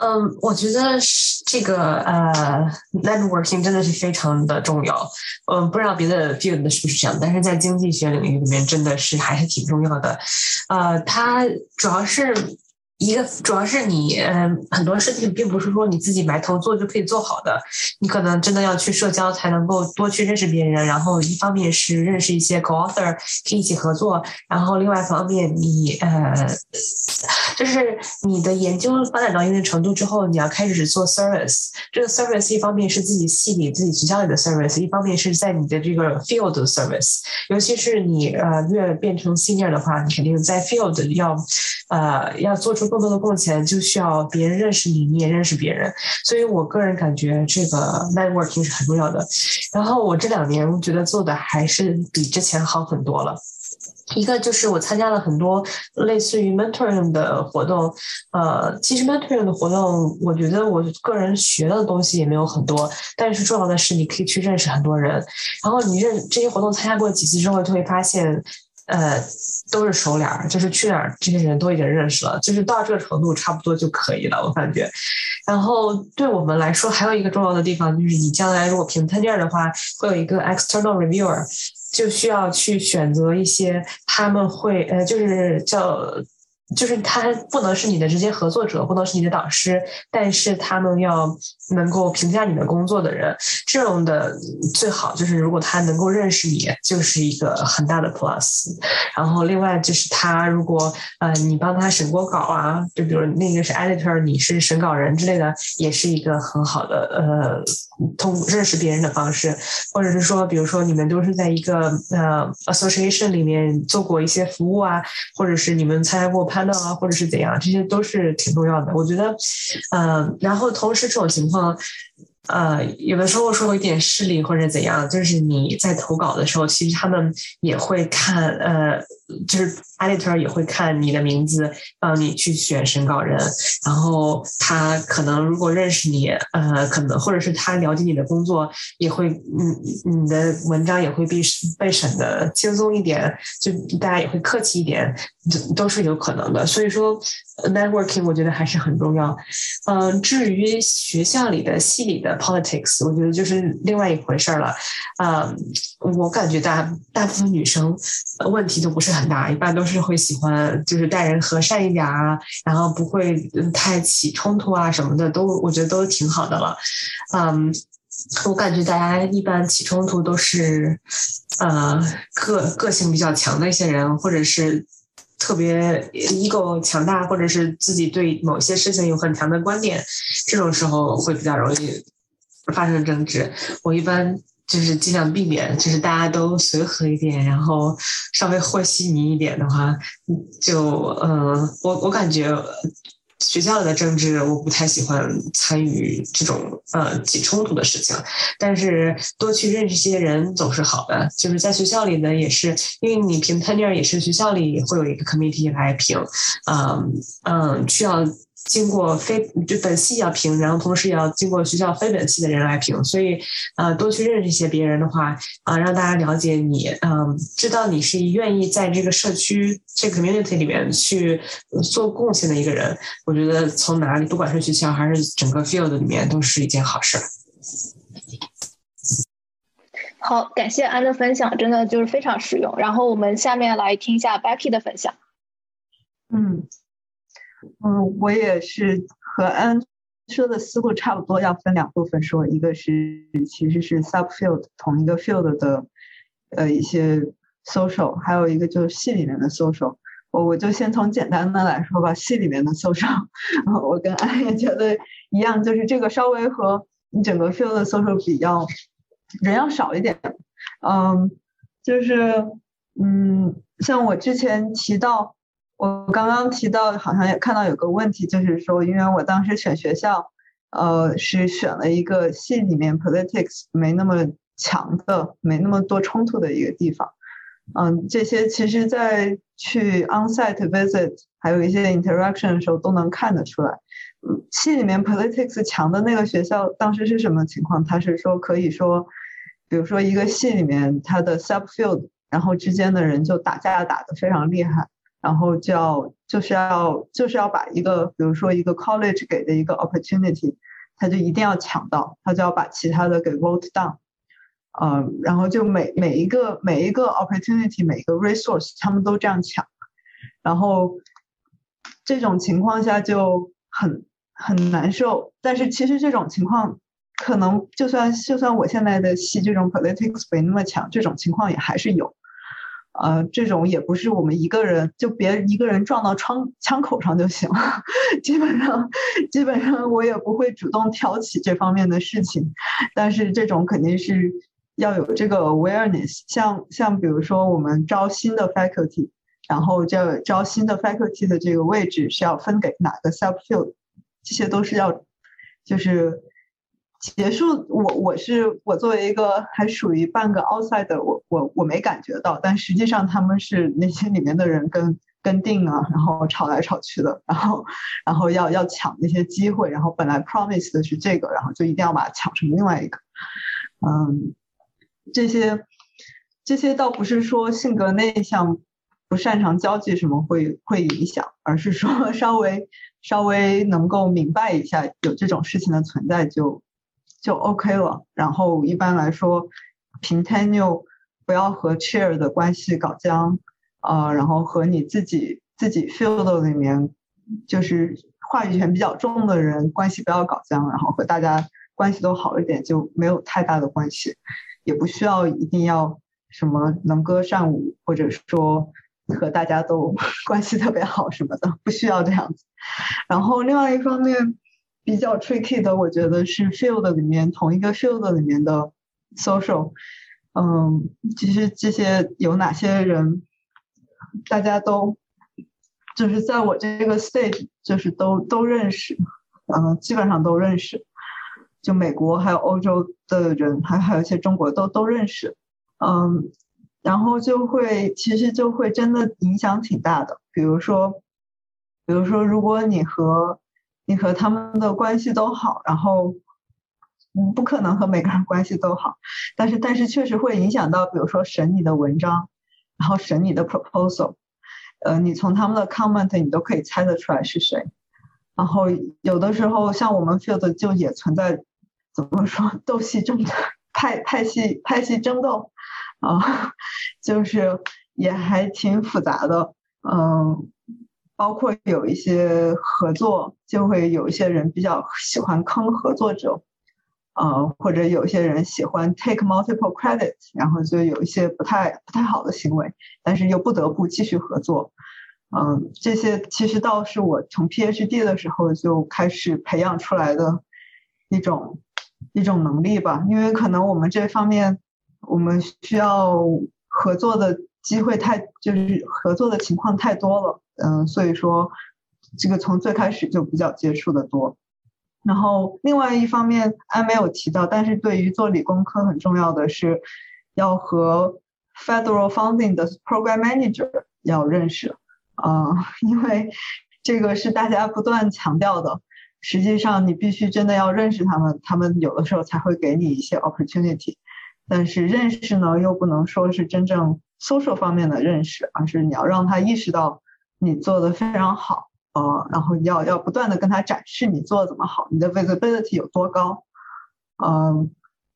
嗯，我觉得这个呃，networking 真的是非常的重要。嗯，不知道别的 field 是不是这样，但是在经济学领域里面真的是还是挺重要的。呃，它主要是。一个主要是你，嗯，很多事情并不是说你自己埋头做就可以做好的，你可能真的要去社交才能够多去认识别人。然后一方面是认识一些 co-author 可以一起合作，然后另外一方面你呃，就是你的研究发展到一定程度之后，你要开始做 service。这个 service 一方面是自己系里、自己学校里的 service，一方面是在你的这个 field service。尤其是你呃越变成 senior 的话，你肯定在 field 要呃要做出。更多的贡献就需要别人认识你，你也认识别人，所以我个人感觉这个 networking 是很重要的。然后我这两年觉得做的还是比之前好很多了。一个就是我参加了很多类似于 mentoring 的活动，呃，其实 mentoring 的活动，我觉得我个人学到的东西也没有很多，但是重要的是你可以去认识很多人。然后你认这些活动参加过几次之后，就会发现。呃，都是熟脸儿，就是去哪儿这些人都已经认识了，就是到这个程度差不多就可以了，我感觉。然后对我们来说，还有一个重要的地方就是，你将来如果评参件的话，会有一个 external reviewer，就需要去选择一些他们会呃，就是叫。就是他不能是你的直接合作者，不能是你的导师，但是他们要能够评价你的工作的人，这种的最好就是如果他能够认识你，就是一个很大的 plus。然后另外就是他如果呃你帮他审过稿啊，就比如那个是 editor，你是审稿人之类的，也是一个很好的呃通认识别人的方式，或者是说比如说你们都是在一个呃 association 里面做过一些服务啊，或者是你们参加过派。啊，或者是怎样，这些都是挺重要的。我觉得，嗯，然后同时这种情况。呃，有的时候说有点势力或者怎样，就是你在投稿的时候，其实他们也会看，呃，就是 editor 也会看你的名字，帮你去选审稿人，然后他可能如果认识你，呃，可能或者是他了解你的工作，也会，嗯，你的文章也会被被审的轻松一点，就大家也会客气一点，都都是有可能的。所以说。Networking 我觉得还是很重要，嗯，至于学校里的、系里的 politics，我觉得就是另外一回事儿了，嗯，我感觉大大部分女生问题都不是很大，一般都是会喜欢就是待人和善一点啊，然后不会太起冲突啊什么的，都我觉得都挺好的了，嗯，我感觉大家一般起冲突都是，呃，个个性比较强的一些人，或者是。特别 ego 强大，或者是自己对某些事情有很强的观点，这种时候会比较容易发生争执。我一般就是尽量避免，就是大家都随和一点，然后稍微和稀泥一点的话，就嗯，我我感觉学校里的政治我不太喜欢参与这种呃起冲突的事情，但是多去认识些人总是好的。就是在学校里呢，也是因为你评 tenure 也是学校里会有一个 committee 来评，嗯嗯，需要。经过非就本系要评，然后同时也要经过学校非本系的人来评，所以呃多去认识一些别人的话啊，让大家了解你，嗯，知道你是愿意在这个社区这个 community 里面去做贡献的一个人，我觉得从哪里不管是学校还是整个 field 里面都是一件好事。好，感谢安的分享，真的就是非常实用。然后我们下面来听一下 Becky 的分享。嗯。嗯，我也是和安说的思路差不多，要分两部分说，一个是其实是 subfield 同一个 field 的呃一些 social，还有一个就是系里面的 social。我我就先从简单的来说吧，系里面的 social，我跟安也觉得一样，就是这个稍微和你整个 field 的 social 比较人要少一点。嗯，就是嗯，像我之前提到。我刚刚提到，好像也看到有个问题，就是说，因为我当时选学校，呃，是选了一个系里面 politics 没那么强的、没那么多冲突的一个地方。嗯，这些其实在去 onsite visit 还有一些 interaction 的时候都能看得出来。嗯，系里面 politics 强的那个学校当时是什么情况？他是说可以说，比如说一个系里面它的 subfield，然后之间的人就打架打得非常厉害。然后就要就是要就是要把一个，比如说一个 college 给的一个 opportunity，他就一定要抢到，他就要把其他的给 vote down，呃，然后就每每一个每一个 opportunity，每一个 resource，他们都这样抢，然后这种情况下就很很难受。但是其实这种情况可能就算就算我现在的系这种 politics 没那么强，这种情况也还是有。呃，这种也不是我们一个人，就别一个人撞到窗枪口上就行了。基本上，基本上我也不会主动挑起这方面的事情。但是这种肯定是要有这个 awareness。像像比如说我们招新的 faculty，然后这招新的 faculty 的这个位置是要分给哪个 subfield，这些都是要就是。结束，我我是我作为一个还属于半个 outside，我我我没感觉到，但实际上他们是那些里面的人跟跟定啊，然后吵来吵去的，然后然后要要抢那些机会，然后本来 promise 的是这个，然后就一定要把它抢成另外一个，嗯，这些这些倒不是说性格内向不擅长交际什么会会影响，而是说 稍微稍微能够明白一下有这种事情的存在就。就 OK 了。然后一般来说，平 tenure 不要和 chair 的关系搞僵，呃，然后和你自己自己 field 里面就是话语权比较重的人关系不要搞僵，然后和大家关系都好一点就没有太大的关系，也不需要一定要什么能歌善舞，或者说和大家都 关系特别好什么的，不需要这样子。然后另外一方面。比较 tricky 的，我觉得是 field 里面同一个 field 里面的 social，嗯，其实这些有哪些人，大家都就是在我这个 stage 就是都都认识，嗯，基本上都认识，就美国还有欧洲的人，还还有一些中国都都认识，嗯，然后就会其实就会真的影响挺大的，比如说，比如说如果你和你和他们的关系都好，然后，嗯，不可能和每个人关系都好，但是但是确实会影响到，比如说审你的文章，然后审你的 proposal，呃，你从他们的 comment 你都可以猜得出来是谁，然后有的时候像我们 field 就也存在怎么说斗系争 派派系派系争斗，啊，就是也还挺复杂的，嗯。包括有一些合作，就会有一些人比较喜欢坑合作者，呃，或者有些人喜欢 take multiple credit，然后就有一些不太不太好的行为，但是又不得不继续合作，嗯，这些其实倒是我从 PhD 的时候就开始培养出来的一种一种能力吧，因为可能我们这方面我们需要合作的机会太就是合作的情况太多了。嗯，所以说这个从最开始就比较接触的多。然后另外一方面，安没有提到，但是对于做理工科很重要的是，要和 federal funding 的 program manager 要认识，啊，因为这个是大家不断强调的。实际上，你必须真的要认识他们，他们有的时候才会给你一些 opportunity。但是认识呢，又不能说是真正 social 方面的认识，而是你要让他意识到你做的非常好。呃，然后要要不断的跟他展示你做的怎么好，你的 visibility 有多高，嗯，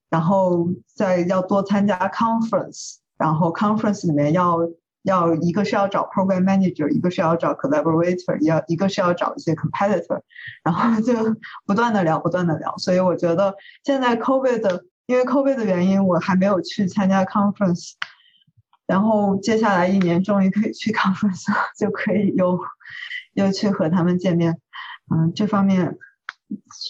然后再要多参加 conference，然后 conference 里面要要一个是要找 program manager，一个是要找 collaborator，要一个是要找一些 competitor，然后就不断的聊，不断的聊。所以我觉得现在 COVID 的，因为 COVID 的原因，我还没有去参加 conference，然后接下来一年终于可以去 conference，就可以又。又去和他们见面，嗯，这方面，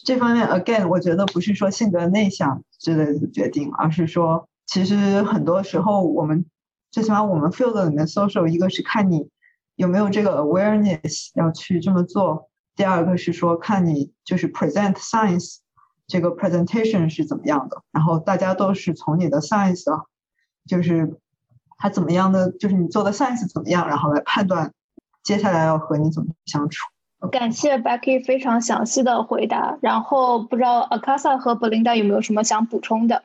这方面 again，我觉得不是说性格内向之类的决定，而是说，其实很多时候我们最起码我们 field 里面 social，一个是看你有没有这个 awareness 要去这么做，第二个是说看你就是 present science 这个 presentation 是怎么样的，然后大家都是从你的 science，就是他怎么样的，就是你做的 science 怎么样，然后来判断。接下来要和你怎么相处？感谢 Becky 非常详细的回答。然后不知道 Akasa 和 Belinda 有没有什么想补充的？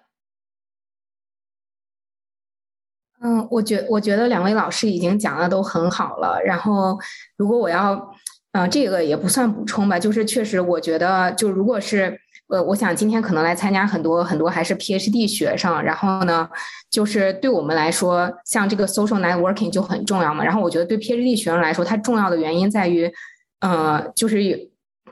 嗯，我觉我觉得两位老师已经讲的都很好了。然后如果我要，嗯，这个也不算补充吧，就是确实我觉得，就如果是。呃，我想今天可能来参加很多很多还是 PhD 学生，然后呢，就是对我们来说，像这个 social networking 就很重要嘛。然后我觉得对 PhD 学生来说，它重要的原因在于，呃，就是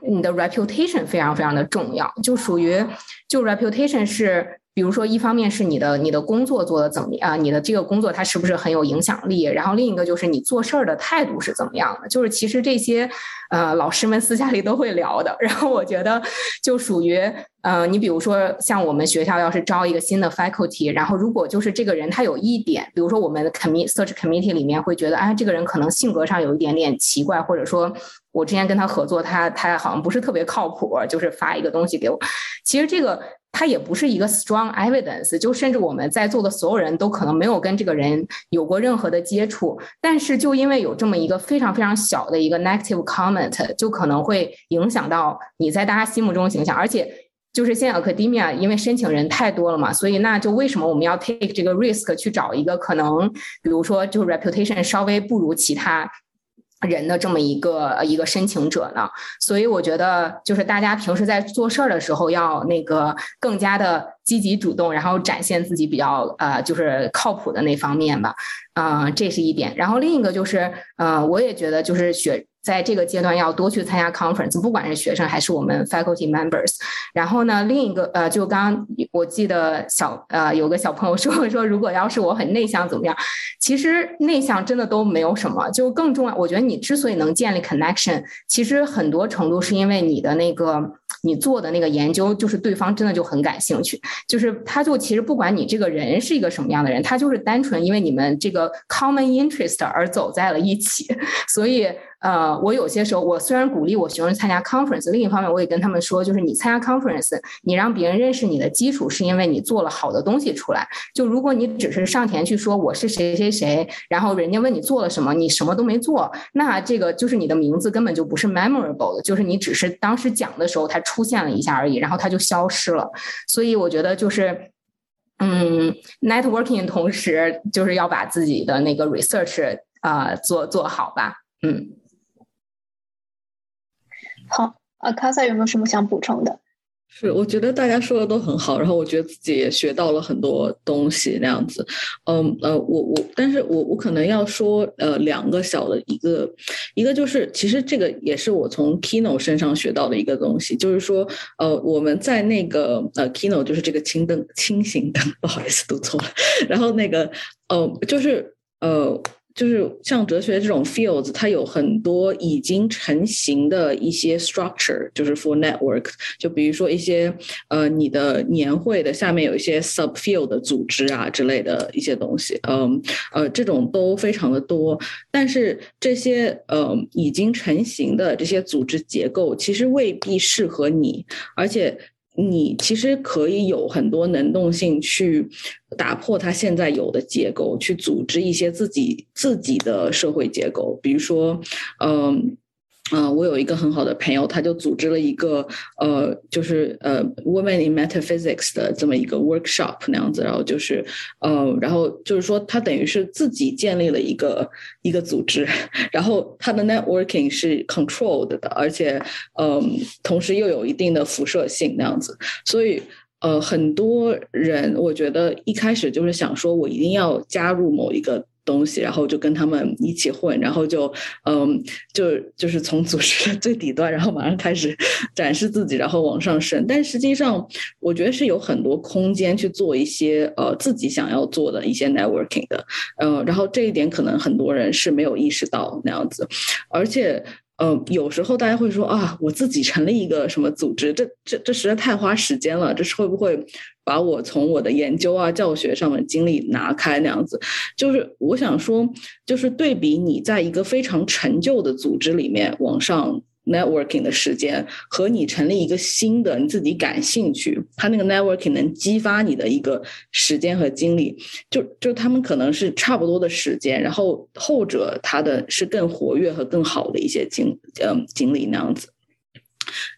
你的 reputation 非常非常的重要，就属于就 reputation 是。比如说，一方面是你的你的工作做的怎么样，你的这个工作它是不是很有影响力？然后另一个就是你做事儿的态度是怎么样的？就是其实这些，呃，老师们私下里都会聊的。然后我觉得就属于，呃，你比如说像我们学校要是招一个新的 faculty，然后如果就是这个人他有一点，比如说我们的 commit search committee 里面会觉得，哎，这个人可能性格上有一点点奇怪，或者说我之前跟他合作，他他好像不是特别靠谱，就是发一个东西给我。其实这个。它也不是一个 strong evidence，就甚至我们在座的所有人都可能没有跟这个人有过任何的接触，但是就因为有这么一个非常非常小的一个 negative comment，就可能会影响到你在大家心目中的形象。而且就是现在 academia 因为申请人太多了嘛，所以那就为什么我们要 take 这个 risk 去找一个可能，比如说就 reputation 稍微不如其他。人的这么一个一个申请者呢，所以我觉得就是大家平时在做事儿的时候要那个更加的积极主动，然后展现自己比较呃就是靠谱的那方面吧，嗯，这是一点。然后另一个就是，呃，我也觉得就是学。在这个阶段要多去参加 conference，不管是学生还是我们 faculty members。然后呢，另一个呃，就刚刚我记得小呃有个小朋友说 说，如果要是我很内向怎么样？其实内向真的都没有什么，就更重要。我觉得你之所以能建立 connection，其实很多程度是因为你的那个你做的那个研究，就是对方真的就很感兴趣，就是他就其实不管你这个人是一个什么样的人，他就是单纯因为你们这个 common interest 而走在了一起，所以。呃，我有些时候，我虽然鼓励我学生参加 conference，另一方面我也跟他们说，就是你参 conference，你让别人认识你的基础是因为你做了好的东西出来。就如果你只是上前去说我是谁谁谁，然后人家问你做了什么，你什么都没做，那这个就是你的名字根本就不是 memorable 的，就是你只是当时讲的时候它出现了一下而已，然后它就消失了。所以我觉得就是，嗯，networking 同时就是要把自己的那个 research 啊做做好吧，嗯。好，啊，卡萨有没有什么想补充的？是，我觉得大家说的都很好，然后我觉得自己也学到了很多东西，那样子。嗯呃，我我，但是我我可能要说呃两个小的一个，一个就是其实这个也是我从 Kino 身上学到的一个东西，就是说呃我们在那个呃 Kino 就是这个轻灯清醒灯，不好意思读错了，然后那个呃就是呃。就是像哲学这种 fields，它有很多已经成型的一些 structure，就是 for network。就比如说一些呃，你的年会的下面有一些 sub field 的组织啊之类的一些东西，嗯呃，这种都非常的多。但是这些呃已经成型的这些组织结构，其实未必适合你，而且。你其实可以有很多能动性去打破它现在有的结构，去组织一些自己自己的社会结构，比如说，嗯。嗯，我有一个很好的朋友，他就组织了一个呃，就是呃，Women in Metaphysics 的这么一个 workshop 那样子，然后就是呃，然后就是说他等于是自己建立了一个一个组织，然后他的 networking 是 controlled 的，而且嗯，同时又有一定的辐射性那样子，所以呃，很多人我觉得一开始就是想说我一定要加入某一个。东西，然后就跟他们一起混，然后就嗯，就就是从组织的最底端，然后马上开始 展示自己，然后往上升。但实际上，我觉得是有很多空间去做一些呃自己想要做的一些 networking 的，呃，然后这一点可能很多人是没有意识到那样子，而且。呃，有时候大家会说啊，我自己成立一个什么组织，这这这实在太花时间了，这是会不会把我从我的研究啊、教学上面精力拿开那样子？就是我想说，就是对比你在一个非常陈旧的组织里面往上。Networking 的时间和你成立一个新的，你自己感兴趣，他那个 networking 能激发你的一个时间和精力，就就他们可能是差不多的时间，然后后者他的是更活跃和更好的一些经嗯经历那样子，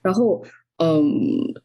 然后嗯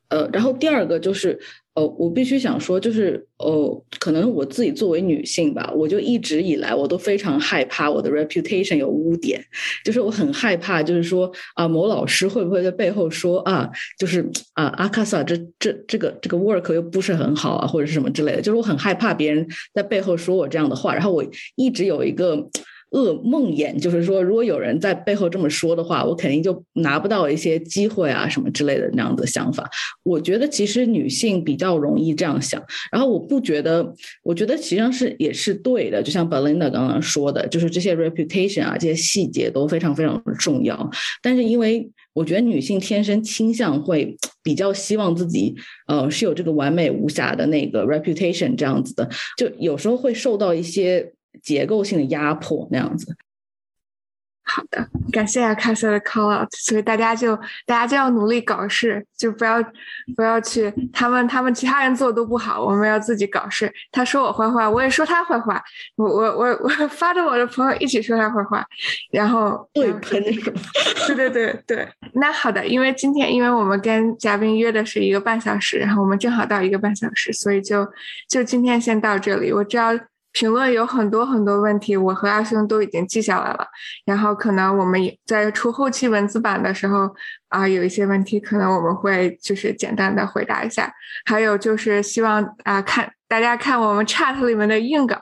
呃，然后第二个就是。呃，我必须想说，就是呃，可能我自己作为女性吧，我就一直以来我都非常害怕我的 reputation 有污点，就是我很害怕，就是说啊，某老师会不会在背后说啊，就是啊，阿卡萨这这这个这个 work 又不是很好啊，或者是什么之类的，就是我很害怕别人在背后说我这样的话，然后我一直有一个。噩梦魇，就是说，如果有人在背后这么说的话，我肯定就拿不到一些机会啊，什么之类的那样的想法。我觉得其实女性比较容易这样想，然后我不觉得，我觉得实际上是也是对的。就像 Belinda 刚刚说的，就是这些 reputation 啊，这些细节都非常非常的重要。但是因为我觉得女性天生倾向会比较希望自己呃是有这个完美无瑕的那个 reputation 这样子的，就有时候会受到一些。结构性的压迫那样子。好的，感谢阿卡萨的 call out，所以大家就大家就要努力搞事，就不要不要去他们他们其他人做都不好，我们要自己搞事。他说我坏话，我也说他坏话，我我我我发着我的朋友一起说他坏话，然后对喷对对对对。那好的，因为今天因为我们跟嘉宾约的是一个半小时，然后我们正好到一个半小时，所以就就今天先到这里。我知道。评论有很多很多问题，我和阿兄都已经记下来了。然后可能我们在出后期文字版的时候啊，有一些问题可能我们会就是简单的回答一下。还有就是希望啊，看大家看我们 chat 里面的硬广，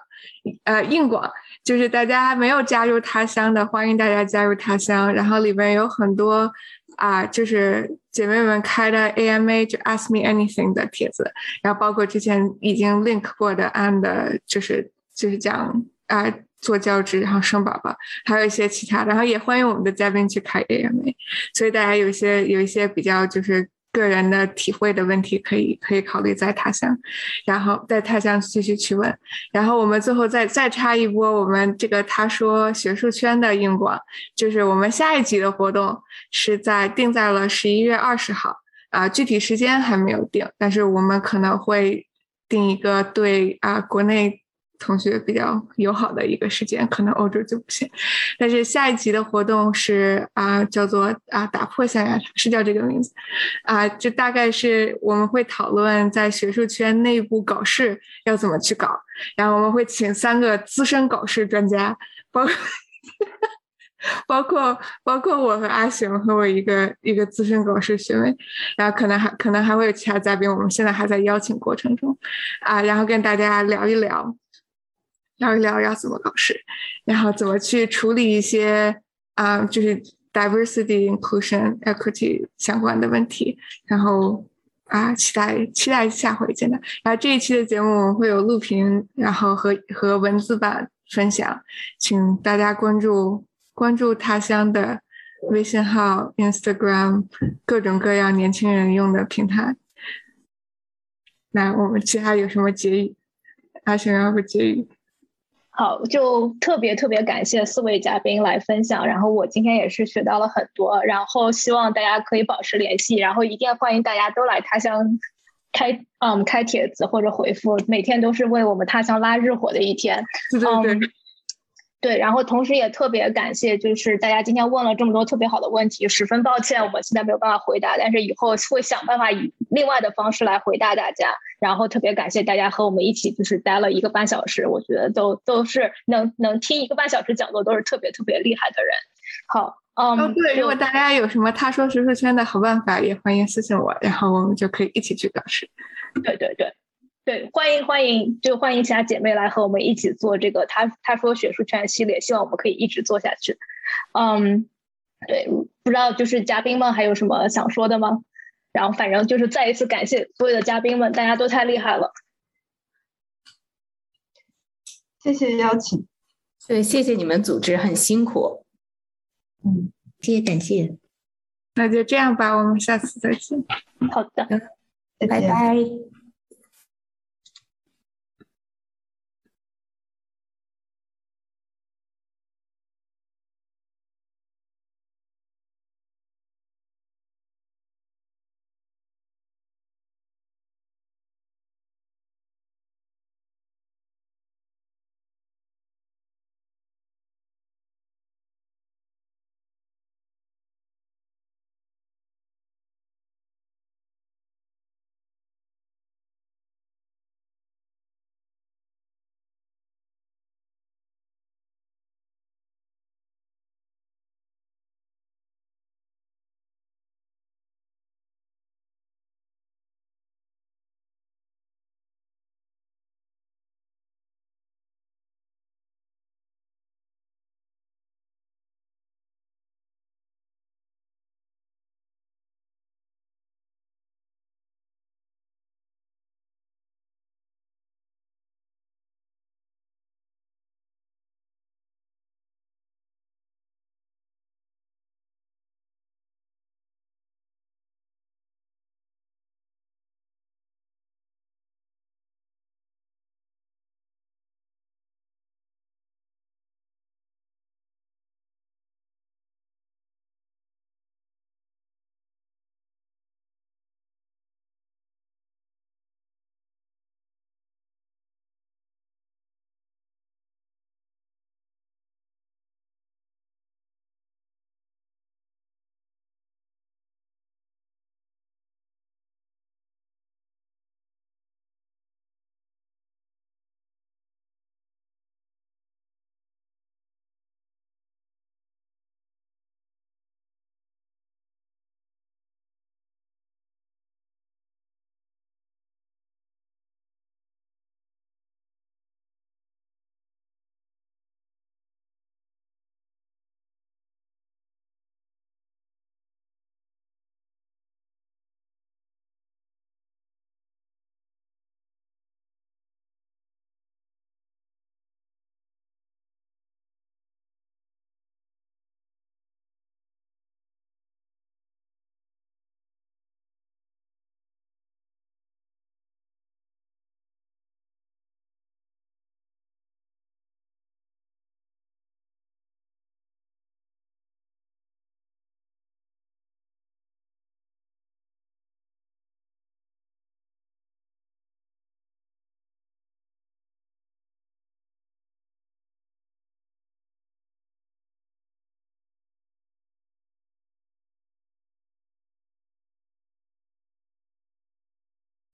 呃，硬广就是大家还没有加入他乡的，欢迎大家加入他乡。然后里面有很多啊，就是姐妹们开的 AMA 就 Ask Me Anything 的帖子，然后包括之前已经 link 过的 and 就是。就是讲啊，做教职，然后生宝宝，还有一些其他，然后也欢迎我们的嘉宾去开 AMA，所以大家有一些有一些比较就是个人的体会的问题，可以可以考虑在他乡，然后在他乡继续去问，然后我们最后再再插一波我们这个他说学术圈的硬广，就是我们下一集的活动是在定在了十一月二十号啊，具体时间还没有定，但是我们可能会定一个对啊国内。同学比较友好的一个时间，可能欧洲就不行。但是下一集的活动是啊，叫做啊打破象牙塔，是叫这个名字啊。就大概是我们会讨论在学术圈内部搞事要怎么去搞，然后我们会请三个资深搞事专家，包 包括包括我和阿雄和我一个一个资深搞事学妹，然后可能还可能还会有其他嘉宾，我们现在还在邀请过程中啊，然后跟大家聊一聊。聊一聊要怎么搞事，然后怎么去处理一些啊，就是 diversity inclusion equity 相关的问题，然后啊，期待期待下回见的。然后这一期的节目我们会有录屏，然后和和文字版分享，请大家关注关注他乡的微信号、Instagram，各种各样年轻人用的平台。那我们其他有什么结语？阿雄要不结语？好，就特别特别感谢四位嘉宾来分享，然后我今天也是学到了很多，然后希望大家可以保持联系，然后一定欢迎大家都来他乡开嗯开帖子或者回复，每天都是为我们他乡拉日火的一天。对对对。对，然后同时也特别感谢，就是大家今天问了这么多特别好的问题，十分抱歉我们现在没有办法回答，但是以后会想办法以另外的方式来回答大家。然后特别感谢大家和我们一起就是待了一个半小时，我觉得都都是能能听一个半小时讲座都是特别特别厉害的人。好，嗯，哦对，如果大家有什么他说学术圈的好办法，也欢迎私信我，然后我们就可以一起去表示。对对对。对，欢迎欢迎，就欢迎其他姐妹来和我们一起做这个。他他说学术圈系列，希望我们可以一直做下去。嗯，对，不知道就是嘉宾们还有什么想说的吗？然后反正就是再一次感谢所有的嘉宾们，大家都太厉害了。谢谢邀请，对，谢谢你们组织，很辛苦。嗯，谢谢感谢。那就这样吧，我们下次再见。好的，拜拜。